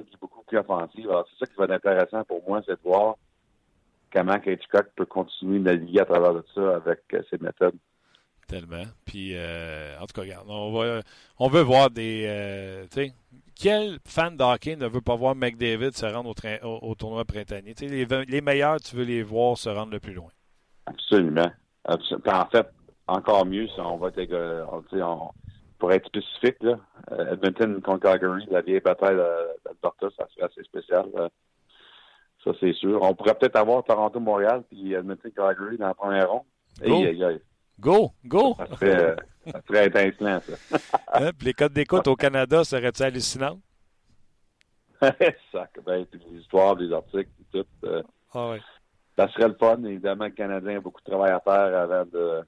qui est beaucoup plus offensive. Alors, c'est ça qui va être intéressant pour moi, c'est de voir comment Hitchcock peut continuer de naviguer à travers de ça avec euh, ses méthodes. Tellement. Puis, euh, en tout cas, regarde, on, va, on veut voir des. Euh, tu sais, quel fan d'hockey ne veut pas voir McDavid se rendre au, au, tournoi printanier? Tu sais, les, les, meilleurs, tu veux les voir se rendre le plus loin. Absolument. En fait, encore mieux, on va être. On, pour être spécifique, là, Edmonton contre Calgary, la vieille bataille d'Alberta, ça serait assez spécial. Ça, c'est sûr. On pourrait peut-être avoir Toronto-Montréal puis Edmonton Calgary dans la première ronde. Go! Go! Ça serait, ça serait ça. [LAUGHS] hein, puis les codes d'écoute au Canada seraient-ils hallucinants? [LAUGHS] ça, ben, les histoires, les articles, tout. Euh, ah ouais. Ça serait le fun. Évidemment, le Canadien a beaucoup de travail à faire avant de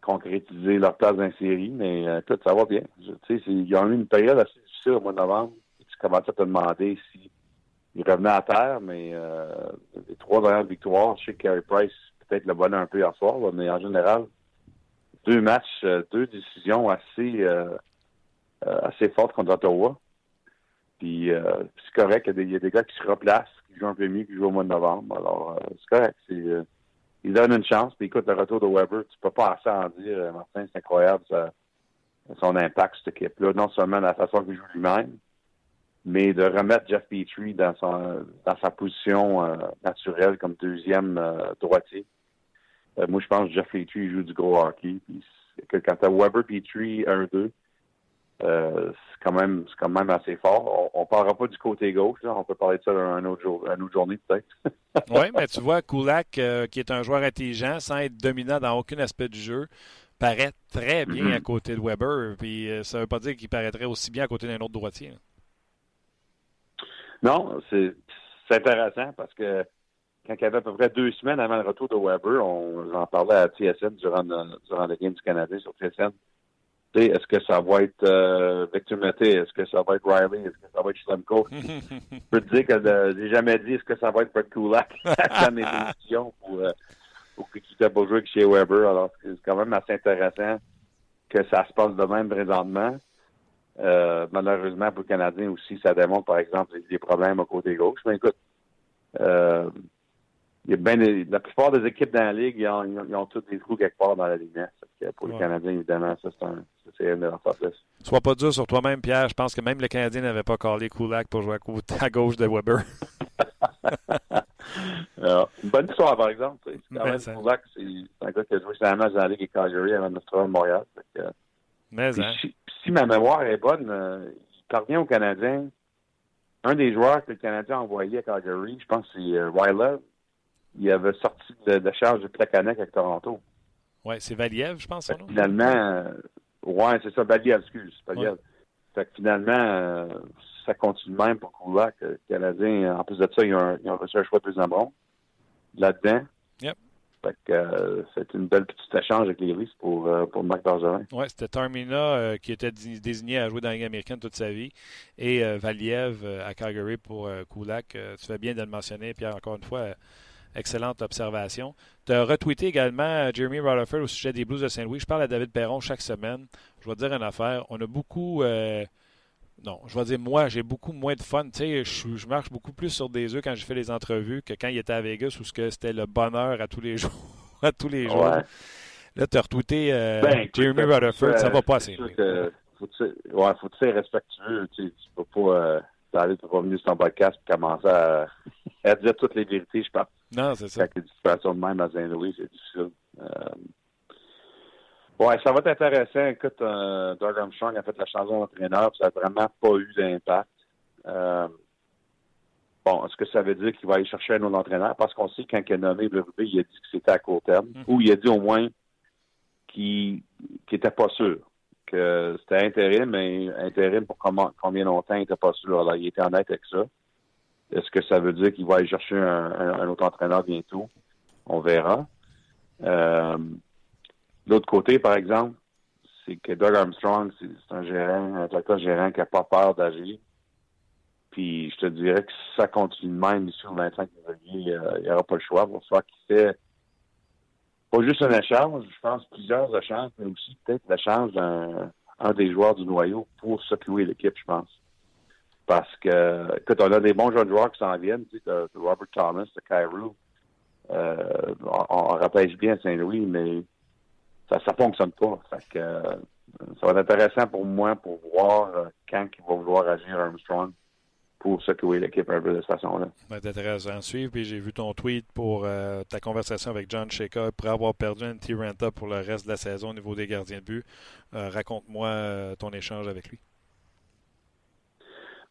concrétiser leur place dans la série, mais euh, écoute, ça va bien. Tu sais, ils ont eu une période assez difficile au mois de novembre. Tu commences à te demander si il revenait à terre, mais euh, les trois dernières victoires, je sais que Carey Price peut-être le bonne un peu hier soir, mais en général, deux matchs, euh, deux décisions assez euh, assez fortes contre Ottawa. Puis c'est correct, il y, a des, gars qui se replacent, qui jouent un peu mieux, qui jouent au mois de novembre. Alors c'est correct. Ils donnent une chance. Puis écoute, le retour de Weber, tu peux pas assez en dire, Martin, c'est incroyable son impact, cette équipe-là. Non seulement la façon qu'il joue lui-même, mais de remettre Jeff Petrie dans, son, dans sa position euh, naturelle comme deuxième euh, droitier. Euh, moi, je pense que Jeff Petrie joue du gros hockey. Puis que quand tu as Weber Petrie 1-2, c'est quand même c'est quand même assez fort. On ne parlera pas du côté gauche, on peut parler de ça un autre jour, une autre journée peut-être. [LAUGHS] oui, mais tu vois, Kulak, qui est un joueur intelligent, sans être dominant dans aucun aspect du jeu, paraît très bien mm-hmm. à côté de Weber. Puis ça ne veut pas dire qu'il paraîtrait aussi bien à côté d'un autre droitier. Non, c'est intéressant parce que quand il y avait à peu près deux semaines avant le retour de Weber, on en parlait à TSN durant, durant le Game du Canadien sur TSN. Est-ce que ça va être euh, Victor Mété? Est-ce que ça va être Riley? Est-ce que ça va être Schlemko? [LAUGHS] Je peux te dire que j'ai jamais dit est-ce que ça va être Brett Kulak [LAUGHS] dans mes émissions pour, euh, pour qu'il quitte jouer chez Weber. Alors, c'est quand même assez intéressant que ça se passe de même présentement. Euh, malheureusement, pour le Canadien aussi, ça démontre, par exemple, des problèmes au côté gauche. Mais écoute, euh, il y a bien la plupart des équipes dans la Ligue, ils ont, ils ont, tous des trous quelque part dans la Ligue. Pour le Canadien, évidemment, ça, c'est un, c'est une de leurs Sois pas dur sur toi-même, Pierre. Je pense que même le Canadien n'avait pas collé Kulak pour jouer à, côté, à gauche de Weber. [LAUGHS] Alors, une bonne histoire, par exemple. C'est quand même Kulak, c'est un gars qui a joué sur la match dans la Ligue et Calgary avant de se trouver à Montréal. Mais, hein si ma mémoire est bonne, euh, il parvient au Canadien. Un des joueurs que le Canadien a envoyé à Calgary, je pense que c'est euh, il avait sorti de, de charge de Placanec avec Toronto. Oui, c'est Valiev, je pense. finalement, euh, ouais, c'est ça, Valiev, excuse. Valiev. Fait que finalement, euh, ça continue même pour Kulak. Le Canadien, en plus de ça, ils ont, ils ont reçu un choix de plus en bon là-dedans. Euh, c'est une belle petite échange avec les Leafs pour, euh, pour Marc Bergerin. Oui, c'était Termina euh, qui était désigné à jouer dans la Ligue américaine toute sa vie et Valiev à Calgary pour Kulak. tu fais bien de le mentionner, Pierre, encore une fois. Excellente observation. Tu as retweeté également Jeremy Rutherford au sujet des Blues de Saint-Louis. Je parle à David Perron chaque semaine. Je vais te dire une affaire. On a beaucoup non, je vais dire, moi, j'ai beaucoup moins de fun. Tu sais, je, je, marche beaucoup plus sur des œufs quand je fais les entrevues que quand il était à Vegas où c'était le bonheur à tous les [LAUGHS] jours. à tous les jours. Là, tu as retweeté euh, ben, Jeremy Rutherford, ça va pas assez. Que, faut ouais, faut respectueux. Tu, sais, tu peux pas euh, aller, tu pas venir sur ton podcast et commencer à, à, dire toutes les vérités, je pense. Non, c'est ça. Des situations de même à Saint-Louis, c'est difficile. Euh, oui, ça va être intéressant. Écoute, euh, Doug Armstrong a fait la chanson d'entraîneur, ça n'a vraiment pas eu d'impact. Euh, bon, est-ce que ça veut dire qu'il va aller chercher un autre entraîneur? Parce qu'on sait quand il a nommé Berube, il a dit que c'était à court terme, mm-hmm. ou il a dit au moins qu'il n'était pas sûr, que c'était intérim, mais intérim pour comment, combien longtemps il n'était pas sûr. Alors, il était honnête avec ça. Est-ce que ça veut dire qu'il va aller chercher un, un autre entraîneur bientôt? On verra. Euh, l'autre côté, par exemple, c'est que Doug Armstrong, c'est un gérant, un directeur gérant qui n'a pas peur d'agir. Puis je te dirais que si ça continue de même ici le 25 février, il n'y aura pas le choix. Pour ça qu'il fait pas juste un échange, je pense plusieurs échanges, mais aussi peut-être l'échange d'un un des joueurs du noyau pour secouer l'équipe, je pense. Parce que, écoute, on a des bons jeunes joueurs qui s'en viennent. Tu sais, Robert Thomas, de Cairo. Euh, on, on rappelle bien Saint-Louis, mais ça ne fonctionne pas. Fait que, euh, ça va être intéressant pour moi pour voir euh, quand il va vouloir agir Armstrong pour secouer l'équipe un peu de cette façon-là. Ça va être intéressant à suivre. Puis j'ai vu ton tweet pour euh, ta conversation avec John Shaker pour avoir perdu un T-Renta pour le reste de la saison au niveau des gardiens de but. Raconte-moi ton échange avec lui.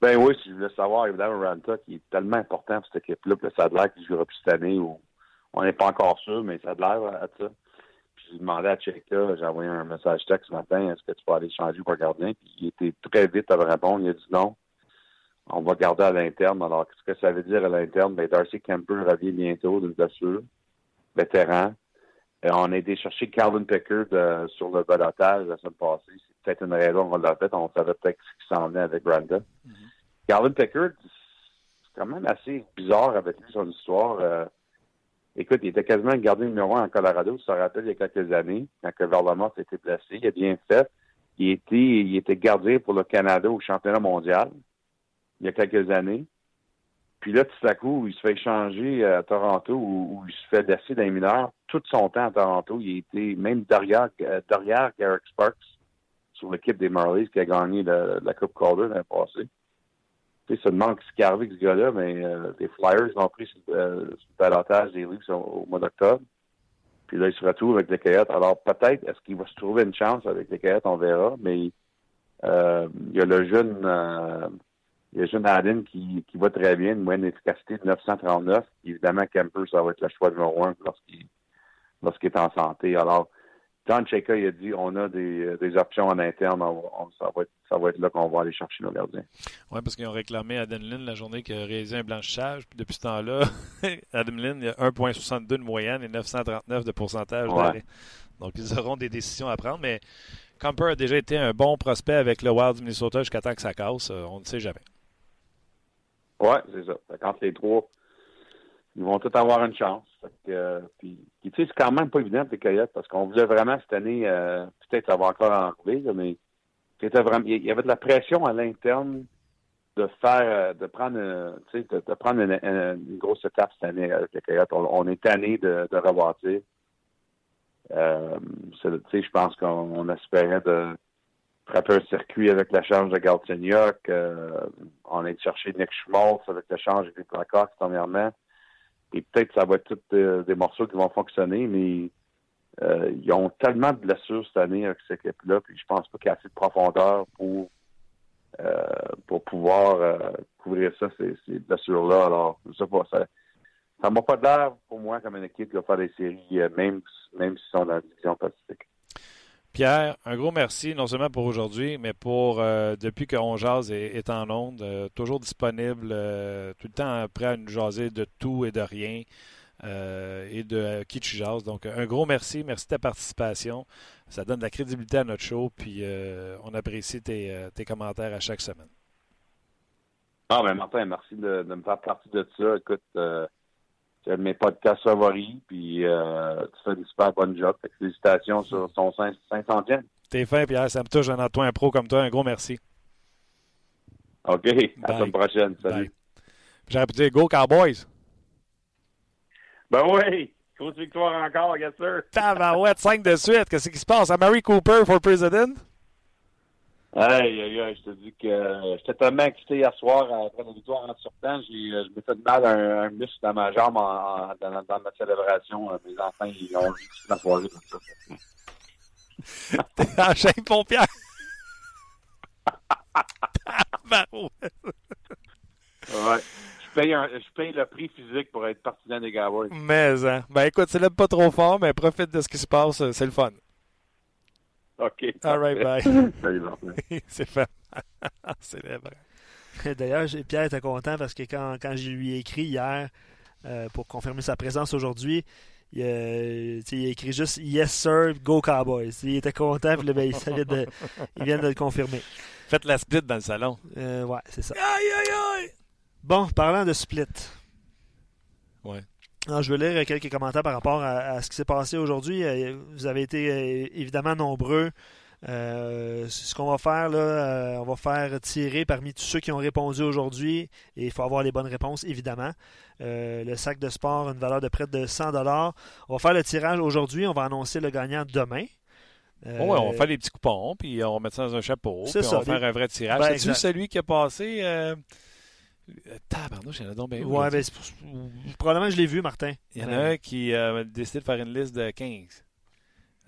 Ben oui, si je voulais savoir, évidemment, Ranta, qui est tellement important pour cette équipe-là, puis ça a l'air qu'il jouera plus cette année, ou on n'est pas encore sûr, mais ça a l'air à ça. J'ai demandé à Cheka, j'ai envoyé un message texte ce matin, est-ce que tu peux aller changer pour gardien? Puis il était très vite à me répondre, il a dit non. On va garder à l'interne. Alors, qu'est-ce que ça veut dire à l'interne? Ben, Darcy Kemper revient bientôt d'une blessure, vétéran. Et on a été chercher Calvin Pickard euh, sur le balotage la semaine passée. C'est peut-être une raison qu'on l'a fait. On savait peut-être ce qui s'en venait avec Brandon. Calvin Pickard, c'est quand même assez bizarre avec lui, son histoire. Euh, écoute, il était quasiment le gardien numéro un en Colorado, ça rappelle il y a quelques années, quand que Verlemont s'était blessé. Il a bien fait. Il était, il était gardien pour le Canada au championnat mondial il y a quelques années. Puis là, tout à coup, il se fait échanger à Toronto où, il se fait laisser dans les mineurs. Tout son temps à Toronto, il été même derrière, euh, derrière Garrick Sparks sur l'équipe des Marlies qui a gagné la, la Coupe Calder l'année passée. Tu sais, demande ce qui est arrivé avec ce gars-là, mais euh, les Flyers l'ont pris sur, euh, le des Leafs au, mois d'octobre. Puis là, il se retrouve avec les Coyotes. Alors, peut-être, est-ce qu'il va se trouver une chance avec les Coyotes? On verra. Mais euh, il y a le jeune... Euh, il y a Jeune Allen qui, qui va très bien, une moyenne d'efficacité de 939. Évidemment, Kemper, ça va être le choix numéro un lorsqu'il lorsqu'il est en santé. Alors, John Cheka, il a dit on a des, des options en interne. On, on, ça, va être, ça va être là qu'on va aller chercher nos gardiens. Oui, parce qu'ils ont réclamé Adam Lynn la journée qu'il a réalisé un blanchissage. Puis depuis ce temps-là, [LAUGHS] Adam Lynn, il a 1,62 de moyenne et 939 de pourcentage Ouais. d'arrêt. Donc, ils auront des décisions à prendre. Mais Camper a déjà été un bon prospect avec le Wild du Minnesota jusqu'à temps que ça casse. Euh, On ne sait jamais. Oui, c'est ça. Qu'entre les trois, ils vont tous avoir une chance. Euh, puis, tu sais, c'est quand même pas évident les Coyotes parce qu'on voulait vraiment cette année, euh, peut-être va encore enlever, là, mais vraiment, il y avait de la pression à l'interne de faire, euh, de prendre, tu sais, de, prendre une, grosse étape cette année avec les Coyotes. On, est tanné de, de je pense qu'on on espérait de frapper un circuit avec la charge de Galchenyuk. On est chercher Nick Schmaltz avec le change avec Blackhawks, premièrement. Et peut-être ça va être tous euh, des morceaux qui vont fonctionner, mais euh, ils ont tellement de blessures cette année avec cette équipe-là, puis je pense pas qu'il y a assez de profondeur pour euh, pour pouvoir euh, couvrir ça, ces, ces blessures-là. Alors, je sais pas, ça ça m'a pas l'air pour moi comme une équipe qui va faire des séries, euh, même, même s'ils sont dans la division Pacifique. Pierre, un gros merci, non seulement pour aujourd'hui, mais pour euh, depuis que On Jase est, en onde, euh, toujours disponible, euh, tout le temps prêt à nous jaser de tout et de rien et de qui tu jases. Donc, un gros merci, merci de ta participation. Ça donne de la crédibilité à notre show, puis on apprécie tes, commentaires à chaque semaine. Ah ben Martin, merci de, me faire partie de ça. Écoute, c'est un de mes podcasts favoris, puis euh, tu fais une super bonne job. Fait que félicitations sur ton 500e. T'es fin, Pierre, ça me touche avoir toi un pro comme toi. Un gros merci. OK, à la semaine prochaine. Salut. J'aurais pu dire Go Cowboys! Ben oui, grosse victoire encore, yes sir. Tabarouette, 5 de suite. Qu'est-ce qui se passe? À Mary Cooper for President? Hey, aïe, aïe, je te dis que euh, j'étais tellement excité hier soir euh, après la victoire en surtemps, j'ai, euh, je m'ai fait mal un, un muscle dans ma jambe en, en- dans, dans ma célébration. Mes enfants, ils ont vu toute la soirée pour ça. [LAUGHS] Enchaîne ton Pierre? [LAUGHS] Tabarouette. Ouais. Je paye, un, je paye le prix physique pour être partisan des Cowboys. Mais, hein. Ben, écoute, célèbre pas trop fort, mais profite de ce qui se passe. C'est le fun. OK. All right, bye. Salut, Martin. [LAUGHS] C'est fait. [LAUGHS] Célèbre. D'ailleurs, j'ai- Pierre était content parce que quand, quand je lui ai écrit hier euh, pour confirmer sa présence aujourd'hui, il, a, écrit juste Yes sir, go Cowboys. Il était content, puis là, ben, il, vient de, il vient de le confirmer. Faites la split dans le salon. Euh, ouais, c'est ça. Aïe, aïe, aïe! Bon, parlant de split. Ouais. Alors, je veux lire quelques commentaires par rapport à, ce qui s'est passé aujourd'hui. Euh, vous avez été euh, évidemment nombreux. ce qu'on va faire, là, on va faire tirer parmi tous ceux qui ont répondu aujourd'hui, et il faut avoir les bonnes réponses, évidemment. le sac de sport, une valeur de près de 100 On va faire le tirage aujourd'hui, on va annoncer le gagnant demain. Euh, on va faire des petits coupons, puis on va mettre ça dans un chapeau, puis on va faire un vrai tirage. Ben, C'est-tu celui qui a passé. Euh... Tabarnouche, il y en a donc bien Ouais, ben, probablement je l'ai vu, Martin. Il y en a un qui a décidé de faire une liste de 15.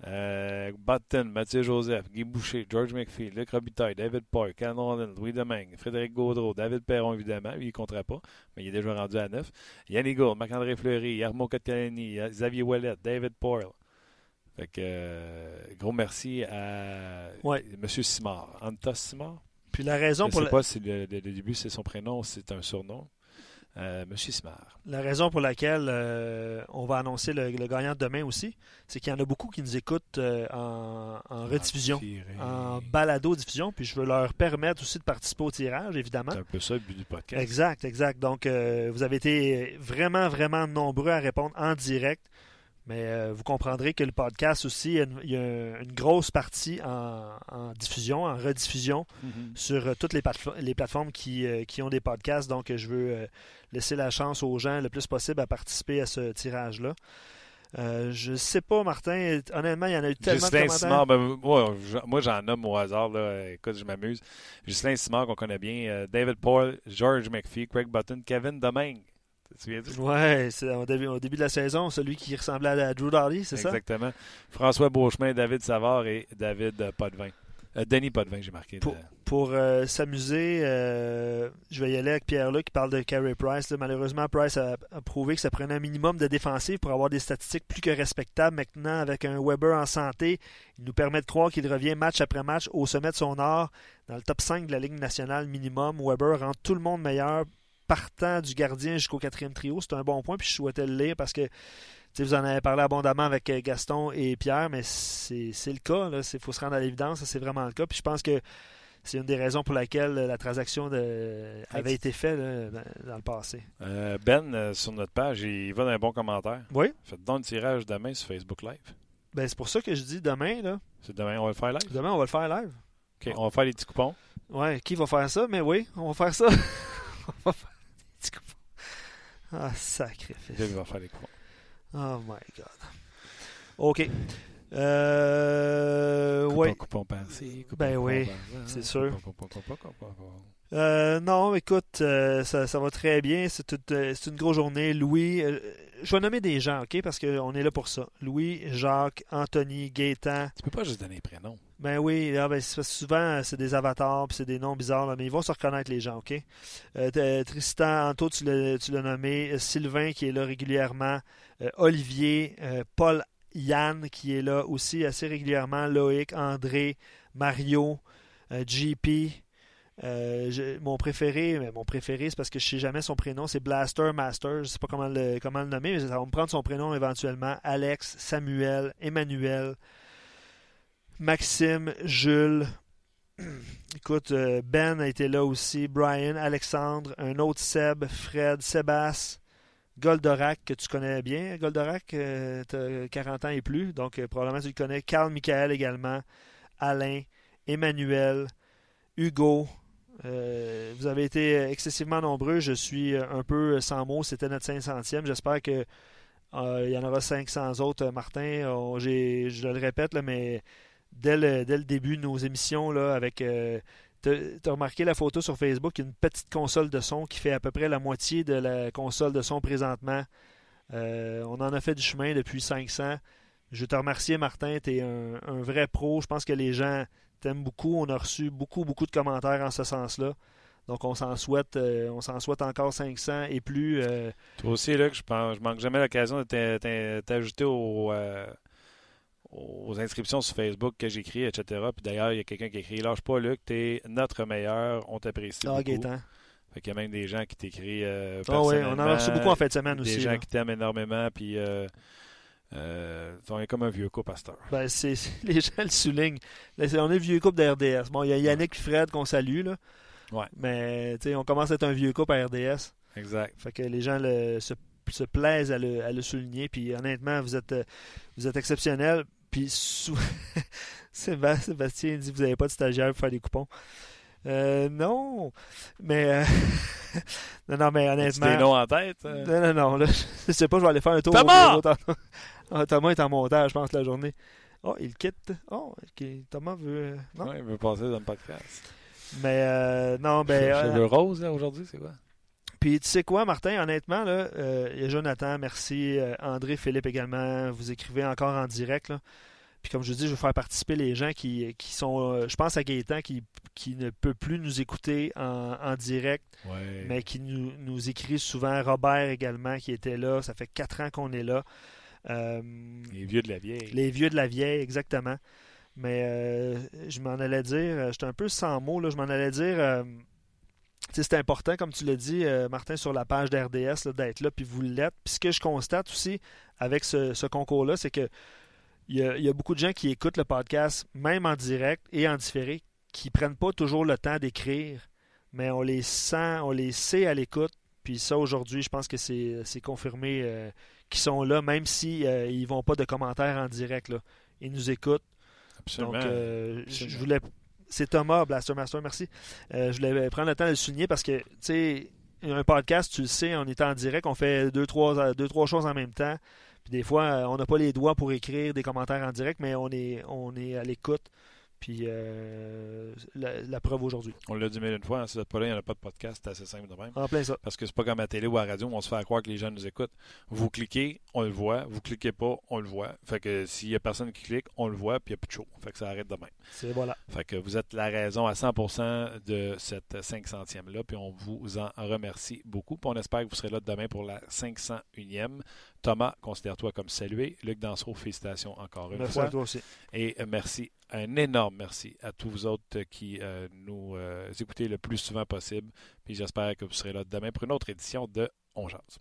Euh, Button, Mathieu Joseph, Guy Boucher, George McPhee, Luc Robitaille, David Park, Ken Louis Domingue, Frédéric Gaudreau, David Perron, évidemment. Lui, il ne comptera pas, mais il est déjà rendu à 9. Yannick Gould, Marc-André Fleury, Yarmo Kotkaniemi, Xavier Ouellet, David Poyle, fait que, euh, gros merci à M. Simard. Anta Simard? Puis la raison Je pour ne sais pas si le, début c'est son prénom, c'est un surnom. Euh, Monsieur Simard. La raison pour laquelle euh, on va annoncer le, gagnant demain aussi, c'est qu'il y en a beaucoup qui nous écoutent en, rediffusion, en balado-diffusion, puis je veux leur permettre aussi de participer au tirage, évidemment. C'est un peu ça le but du podcast. Exact, exact. Donc, vous avez été vraiment, vraiment nombreux à répondre en direct. Mais euh, vous comprendrez que le podcast aussi, il y a une, grosse partie en, diffusion, en rediffusion mm-hmm. sur euh, toutes les, les plateformes qui, euh, qui, ont des podcasts. Donc, je veux laisser la chance aux gens le plus possible à participer à ce tirage-là. je ne sais pas, Martin. Honnêtement, il y en a eu tellement de commentaires. Ben, moi, j'en nomme au hasard. Là. Écoute, je m'amuse. Justin Simard, qu'on connaît bien. David Paul, George McPhee, Craig Button, Kevin Domingue. Ouais, c'est au début, au début, de la saison, celui qui ressemblait à Drew Doughty, c'est ça? Exactement. François Beauchemin, David Savard et David Potvin. Euh, Denis Potvin, j'ai marqué. Pour, euh, s'amuser, euh, je vais y aller avec Pierre-Luc qui parle de Carey Price. Malheureusement, Price a, prouvé que ça prenait un minimum de défensive pour avoir des statistiques plus que respectables. Maintenant, avec un Weber en santé, il nous permet de croire qu'il revient match après match au sommet de son art, dans le top 5 de la Ligue nationale minimum. Weber rend tout le monde meilleur, partant du gardien jusqu'au quatrième trio. C'est un bon point, puis je souhaitais le lire parce que vous en avez parlé abondamment avec euh, Gaston et Pierre, mais c'est le cas. Il faut se rendre à l'évidence, c'est vraiment le cas. Puis je pense que c'est une des raisons pour laquelle la transaction avait été faite dans, le passé. Euh, ben, euh, sur notre page, il va dans un bon commentaire. Oui. Faites donc le tirage demain sur Facebook Live. Ben, c'est pour ça que je dis demain. là. C'est demain, on va le faire live? Demain, on va le faire live. OK, on va faire les petits coupons. Ouais, qui va faire ça? Mais oui, on va faire ça. [LAUGHS] on va faire [LAUGHS] ah, sacrifice. Va faire les. Oh my God. OK. Euh, Ben oui, c'est sûr. Euh, non, écoute, euh, ça, ça, va très bien. C'est euh, une grosse journée. Louis, je vais nommer des gens, OK, parce qu'on est là pour ça. Louis, Jacques, Anthony, Gaétan. Tu peux pas juste donner les prénoms. Ben oui, ah, ben, souvent c'est des avatars puis c'est des noms bizarres, mais ils vont se reconnaître les gens, OK? Tristan, Anto, tu l'as nommé. Sylvain qui est là régulièrement. Olivier, Paul Yann qui est là aussi assez régulièrement. Loïc, André, Mario, JP. Euh, mon préféré, mon préféré, c'est parce que je sais jamais son prénom, c'est Blaster Master. Je sais pas comment le, comment le nommer, mais ça va me prendre son prénom éventuellement. Alex, Samuel, Emmanuel, Maxime, Jules. [CLEARS THROAT] Écoute, euh, Ben a été là aussi, Brian, Alexandre, un autre Seb, Fred, Sébastien, Goldorak, que tu connais bien. Goldorak, tu as 40 ans et plus, donc euh, probablement tu le connais. Carl Michael également, Alain, Emmanuel, Hugo, euh, vous avez été excessivement nombreux. Je suis un peu sans mots. C'était notre 500e. J'espère qu'il euh, y en aura 500 autres. Martin, je le répète, mais dès le, début de nos émissions, là, avec. Euh, tu as remarqué la photo sur Facebook, une petite console de son qui fait à peu près la moitié de la console de son présentement. on en a fait du chemin depuis 500. Je te remercie, Martin. Tu un, vrai pro. Je pense que les gens t'aime beaucoup. On a reçu beaucoup, beaucoup de commentaires en ce sens-là. Donc, on s'en souhaite, euh, on s'en souhaite encore 500 et plus. Euh. Toi aussi, Luc, je, pense, je manque jamais l'occasion de t'ajouter euh, aux, inscriptions sur Facebook que j'écris, etc. Puis d'ailleurs, il y a quelqu'un qui écrit Lâche pas, Luc, t'es notre meilleur, on t'apprécie. Ah, beaucoup. Fait qu'il y a même des gens qui t'écrivent. ah oui, on en a reçu beaucoup en fin de semaine aussi. Des gens qui t'aiment énormément. Puis Euh, on est comme un vieux couple à cette heure. Ben, c'est, [LAUGHS] les gens le soulignent. Là, c'est- on est vieux couple de RDS. Bon, il y a Yannick et Fred qu'on salue, là. Ouais. Mais, tu sais, on commence à être un vieux couple à RDS. Exact. Fait que les gens le- se, se plaisent à le, à le souligner. Puis honnêtement, vous êtes, euh, vous êtes exceptionnel. Puis [LAUGHS] Sébastien dit vous n'avez pas de stagiaire pour faire des coupons. Euh, non. Mais euh, [LAUGHS] non, non, mais honnêtement. des noms en tête? euh? Non, non, non. Là, je sais pas, je vais aller faire un tour au bureau. Ah, Thomas est en montage, je pense, la journée. Oh, il quitte. Oh. Thomas veut. euh, Non? Ouais, il veut passer dans le podcast. Mais euh, non, ben. euh, roses, là, aujourd'hui, c'est quoi? Puis tu sais quoi, Martin, honnêtement, là, euh, il y a Jonathan, merci, André, Philippe également, vous écrivez encore en direct. Là. Puis comme je dis, je veux faire participer les gens qui, qui sont, je pense à Gaétan qui, qui ne peut plus nous écouter en, en direct, Ouais. mais qui nous, nous écrit souvent. Robert également qui était là, ça fait quatre ans qu'on est là. Euh, Les vieux de la vieille. les vieux de la vieille, exactement. Mais euh, je m'en allais dire, euh, j'étais un peu sans mots, là, je m'en allais dire, euh, c'est important, comme tu l'as dit, euh, Martin, sur la page d'RDS, d'être là, puis vous l'êtes. Puis ce que je constate aussi avec ce, ce concours-là, c'est que il y, a, il y a beaucoup de gens qui écoutent le podcast, même en direct et en différé, qui prennent pas toujours le temps d'écrire, mais on les sent, on les sait à l'écoute. Puis ça, aujourd'hui, je pense que c'est c'est confirmé euh, qu'ils sont là, même si euh, ils vont pas de commentaires en direct. Là. Ils nous écoutent. Absolument. Donc, euh, je- Absolument. je voulais. C'est Thomas, Blaster Master, merci. Euh, je voulais prendre le temps de le souligner parce que, tu sais, un podcast, tu le sais, on est en direct, on fait deux, trois, deux, trois choses en même temps. Puis des fois, euh, on n'a pas les doigts pour écrire des commentaires en direct, mais on est, on est à l'écoute. Puis euh, la, la preuve aujourd'hui. On l'a dit mille une fois, hein, si vous n'êtes pas là, il n'y en a pas de podcast, c'est assez simple de même. En plein ça. Parce que c'est pas comme à la télé ou à la radio, où on se fait à croire que les gens nous écoutent. Vous cliquez, on le voit. Vous cliquez pas, on le voit. Fait que s'il y a personne qui clique, on le voit, puis il n'y a plus de show. Fait que ça arrête de même. C'est voilà. Fait que vous êtes la raison à 100% de cette 500e-là, puis on vous en remercie beaucoup. Puis on espère que vous serez là demain pour la 501e. Thomas, considère-toi comme salué. Luc Dansereau, félicitations encore une Merci fois. à toi aussi. Et euh, merci, un énorme merci à tous vous autres qui euh, nous euh, écoutez le plus souvent possible. Puis j'espère que vous serez là demain pour une autre édition de On Jase.